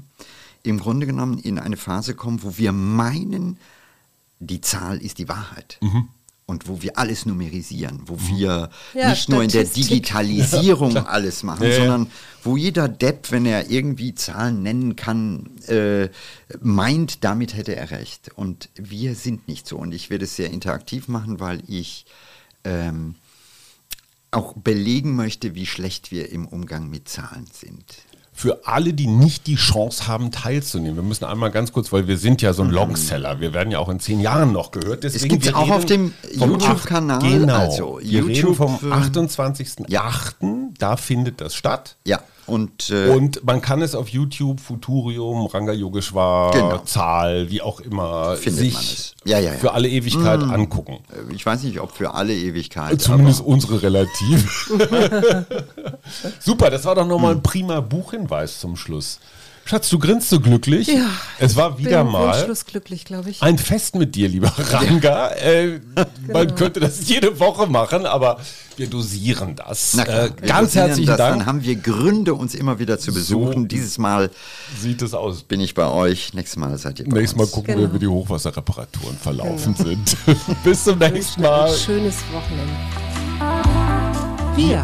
im Grunde genommen in eine Phase kommen, wo wir meinen, die Zahl ist die Wahrheit. Mhm und wo wir alles numerisieren, wo mhm. wir ja, nicht nur in der <laughs> Digitalisierung ja, alles machen, ja, sondern wo jeder Depp, wenn er irgendwie Zahlen nennen kann, äh, meint, damit hätte er recht. Und wir sind nicht so. Und ich werde es sehr interaktiv machen, weil ich ähm, auch belegen möchte, wie schlecht wir im Umgang mit Zahlen sind für alle, die nicht die Chance haben, teilzunehmen. Wir müssen einmal ganz kurz, weil wir sind ja so ein mhm. Longseller. Wir werden ja auch in zehn Jahren noch gehört. Deswegen, es gibt auch auf dem YouTube-Kanal. Genau. Also, wir YouTube, reden vom 28.08. Ja. Da findet das statt. Ja. Und, äh, und man kann es auf YouTube, Futurium, Ranga Yogeshwar, genau. Zahl, wie auch immer, Findet sich ja, ja, ja. für alle Ewigkeit mm. angucken. Ich weiß nicht, ob für alle Ewigkeit. Zumindest unsere relativ. <laughs> <laughs> Super, das war doch nochmal ein hm. prima Buchhinweis zum Schluss. Schatz, du grinst so glücklich. Ja, es war wieder Bin mal wunschlos glaube ich. ein Fest mit dir, lieber Ranga. <laughs> Äh, Man Genau. könnte das jede Woche machen, aber wir dosieren das. Na klar, äh, ganz dosieren herzlichen das, Dank. Dann haben wir Gründe, uns immer wieder zu besuchen. So Dieses Mal Sieht es aus. bin ich bei euch, nächstes Mal seid ihr bei Nächstes Mal uns. gucken Genau. wir, wie die Hochwasserreparaturen verlaufen sind. <laughs> Bis zum nächsten Mal. Ein schönes Wochenende. Wir,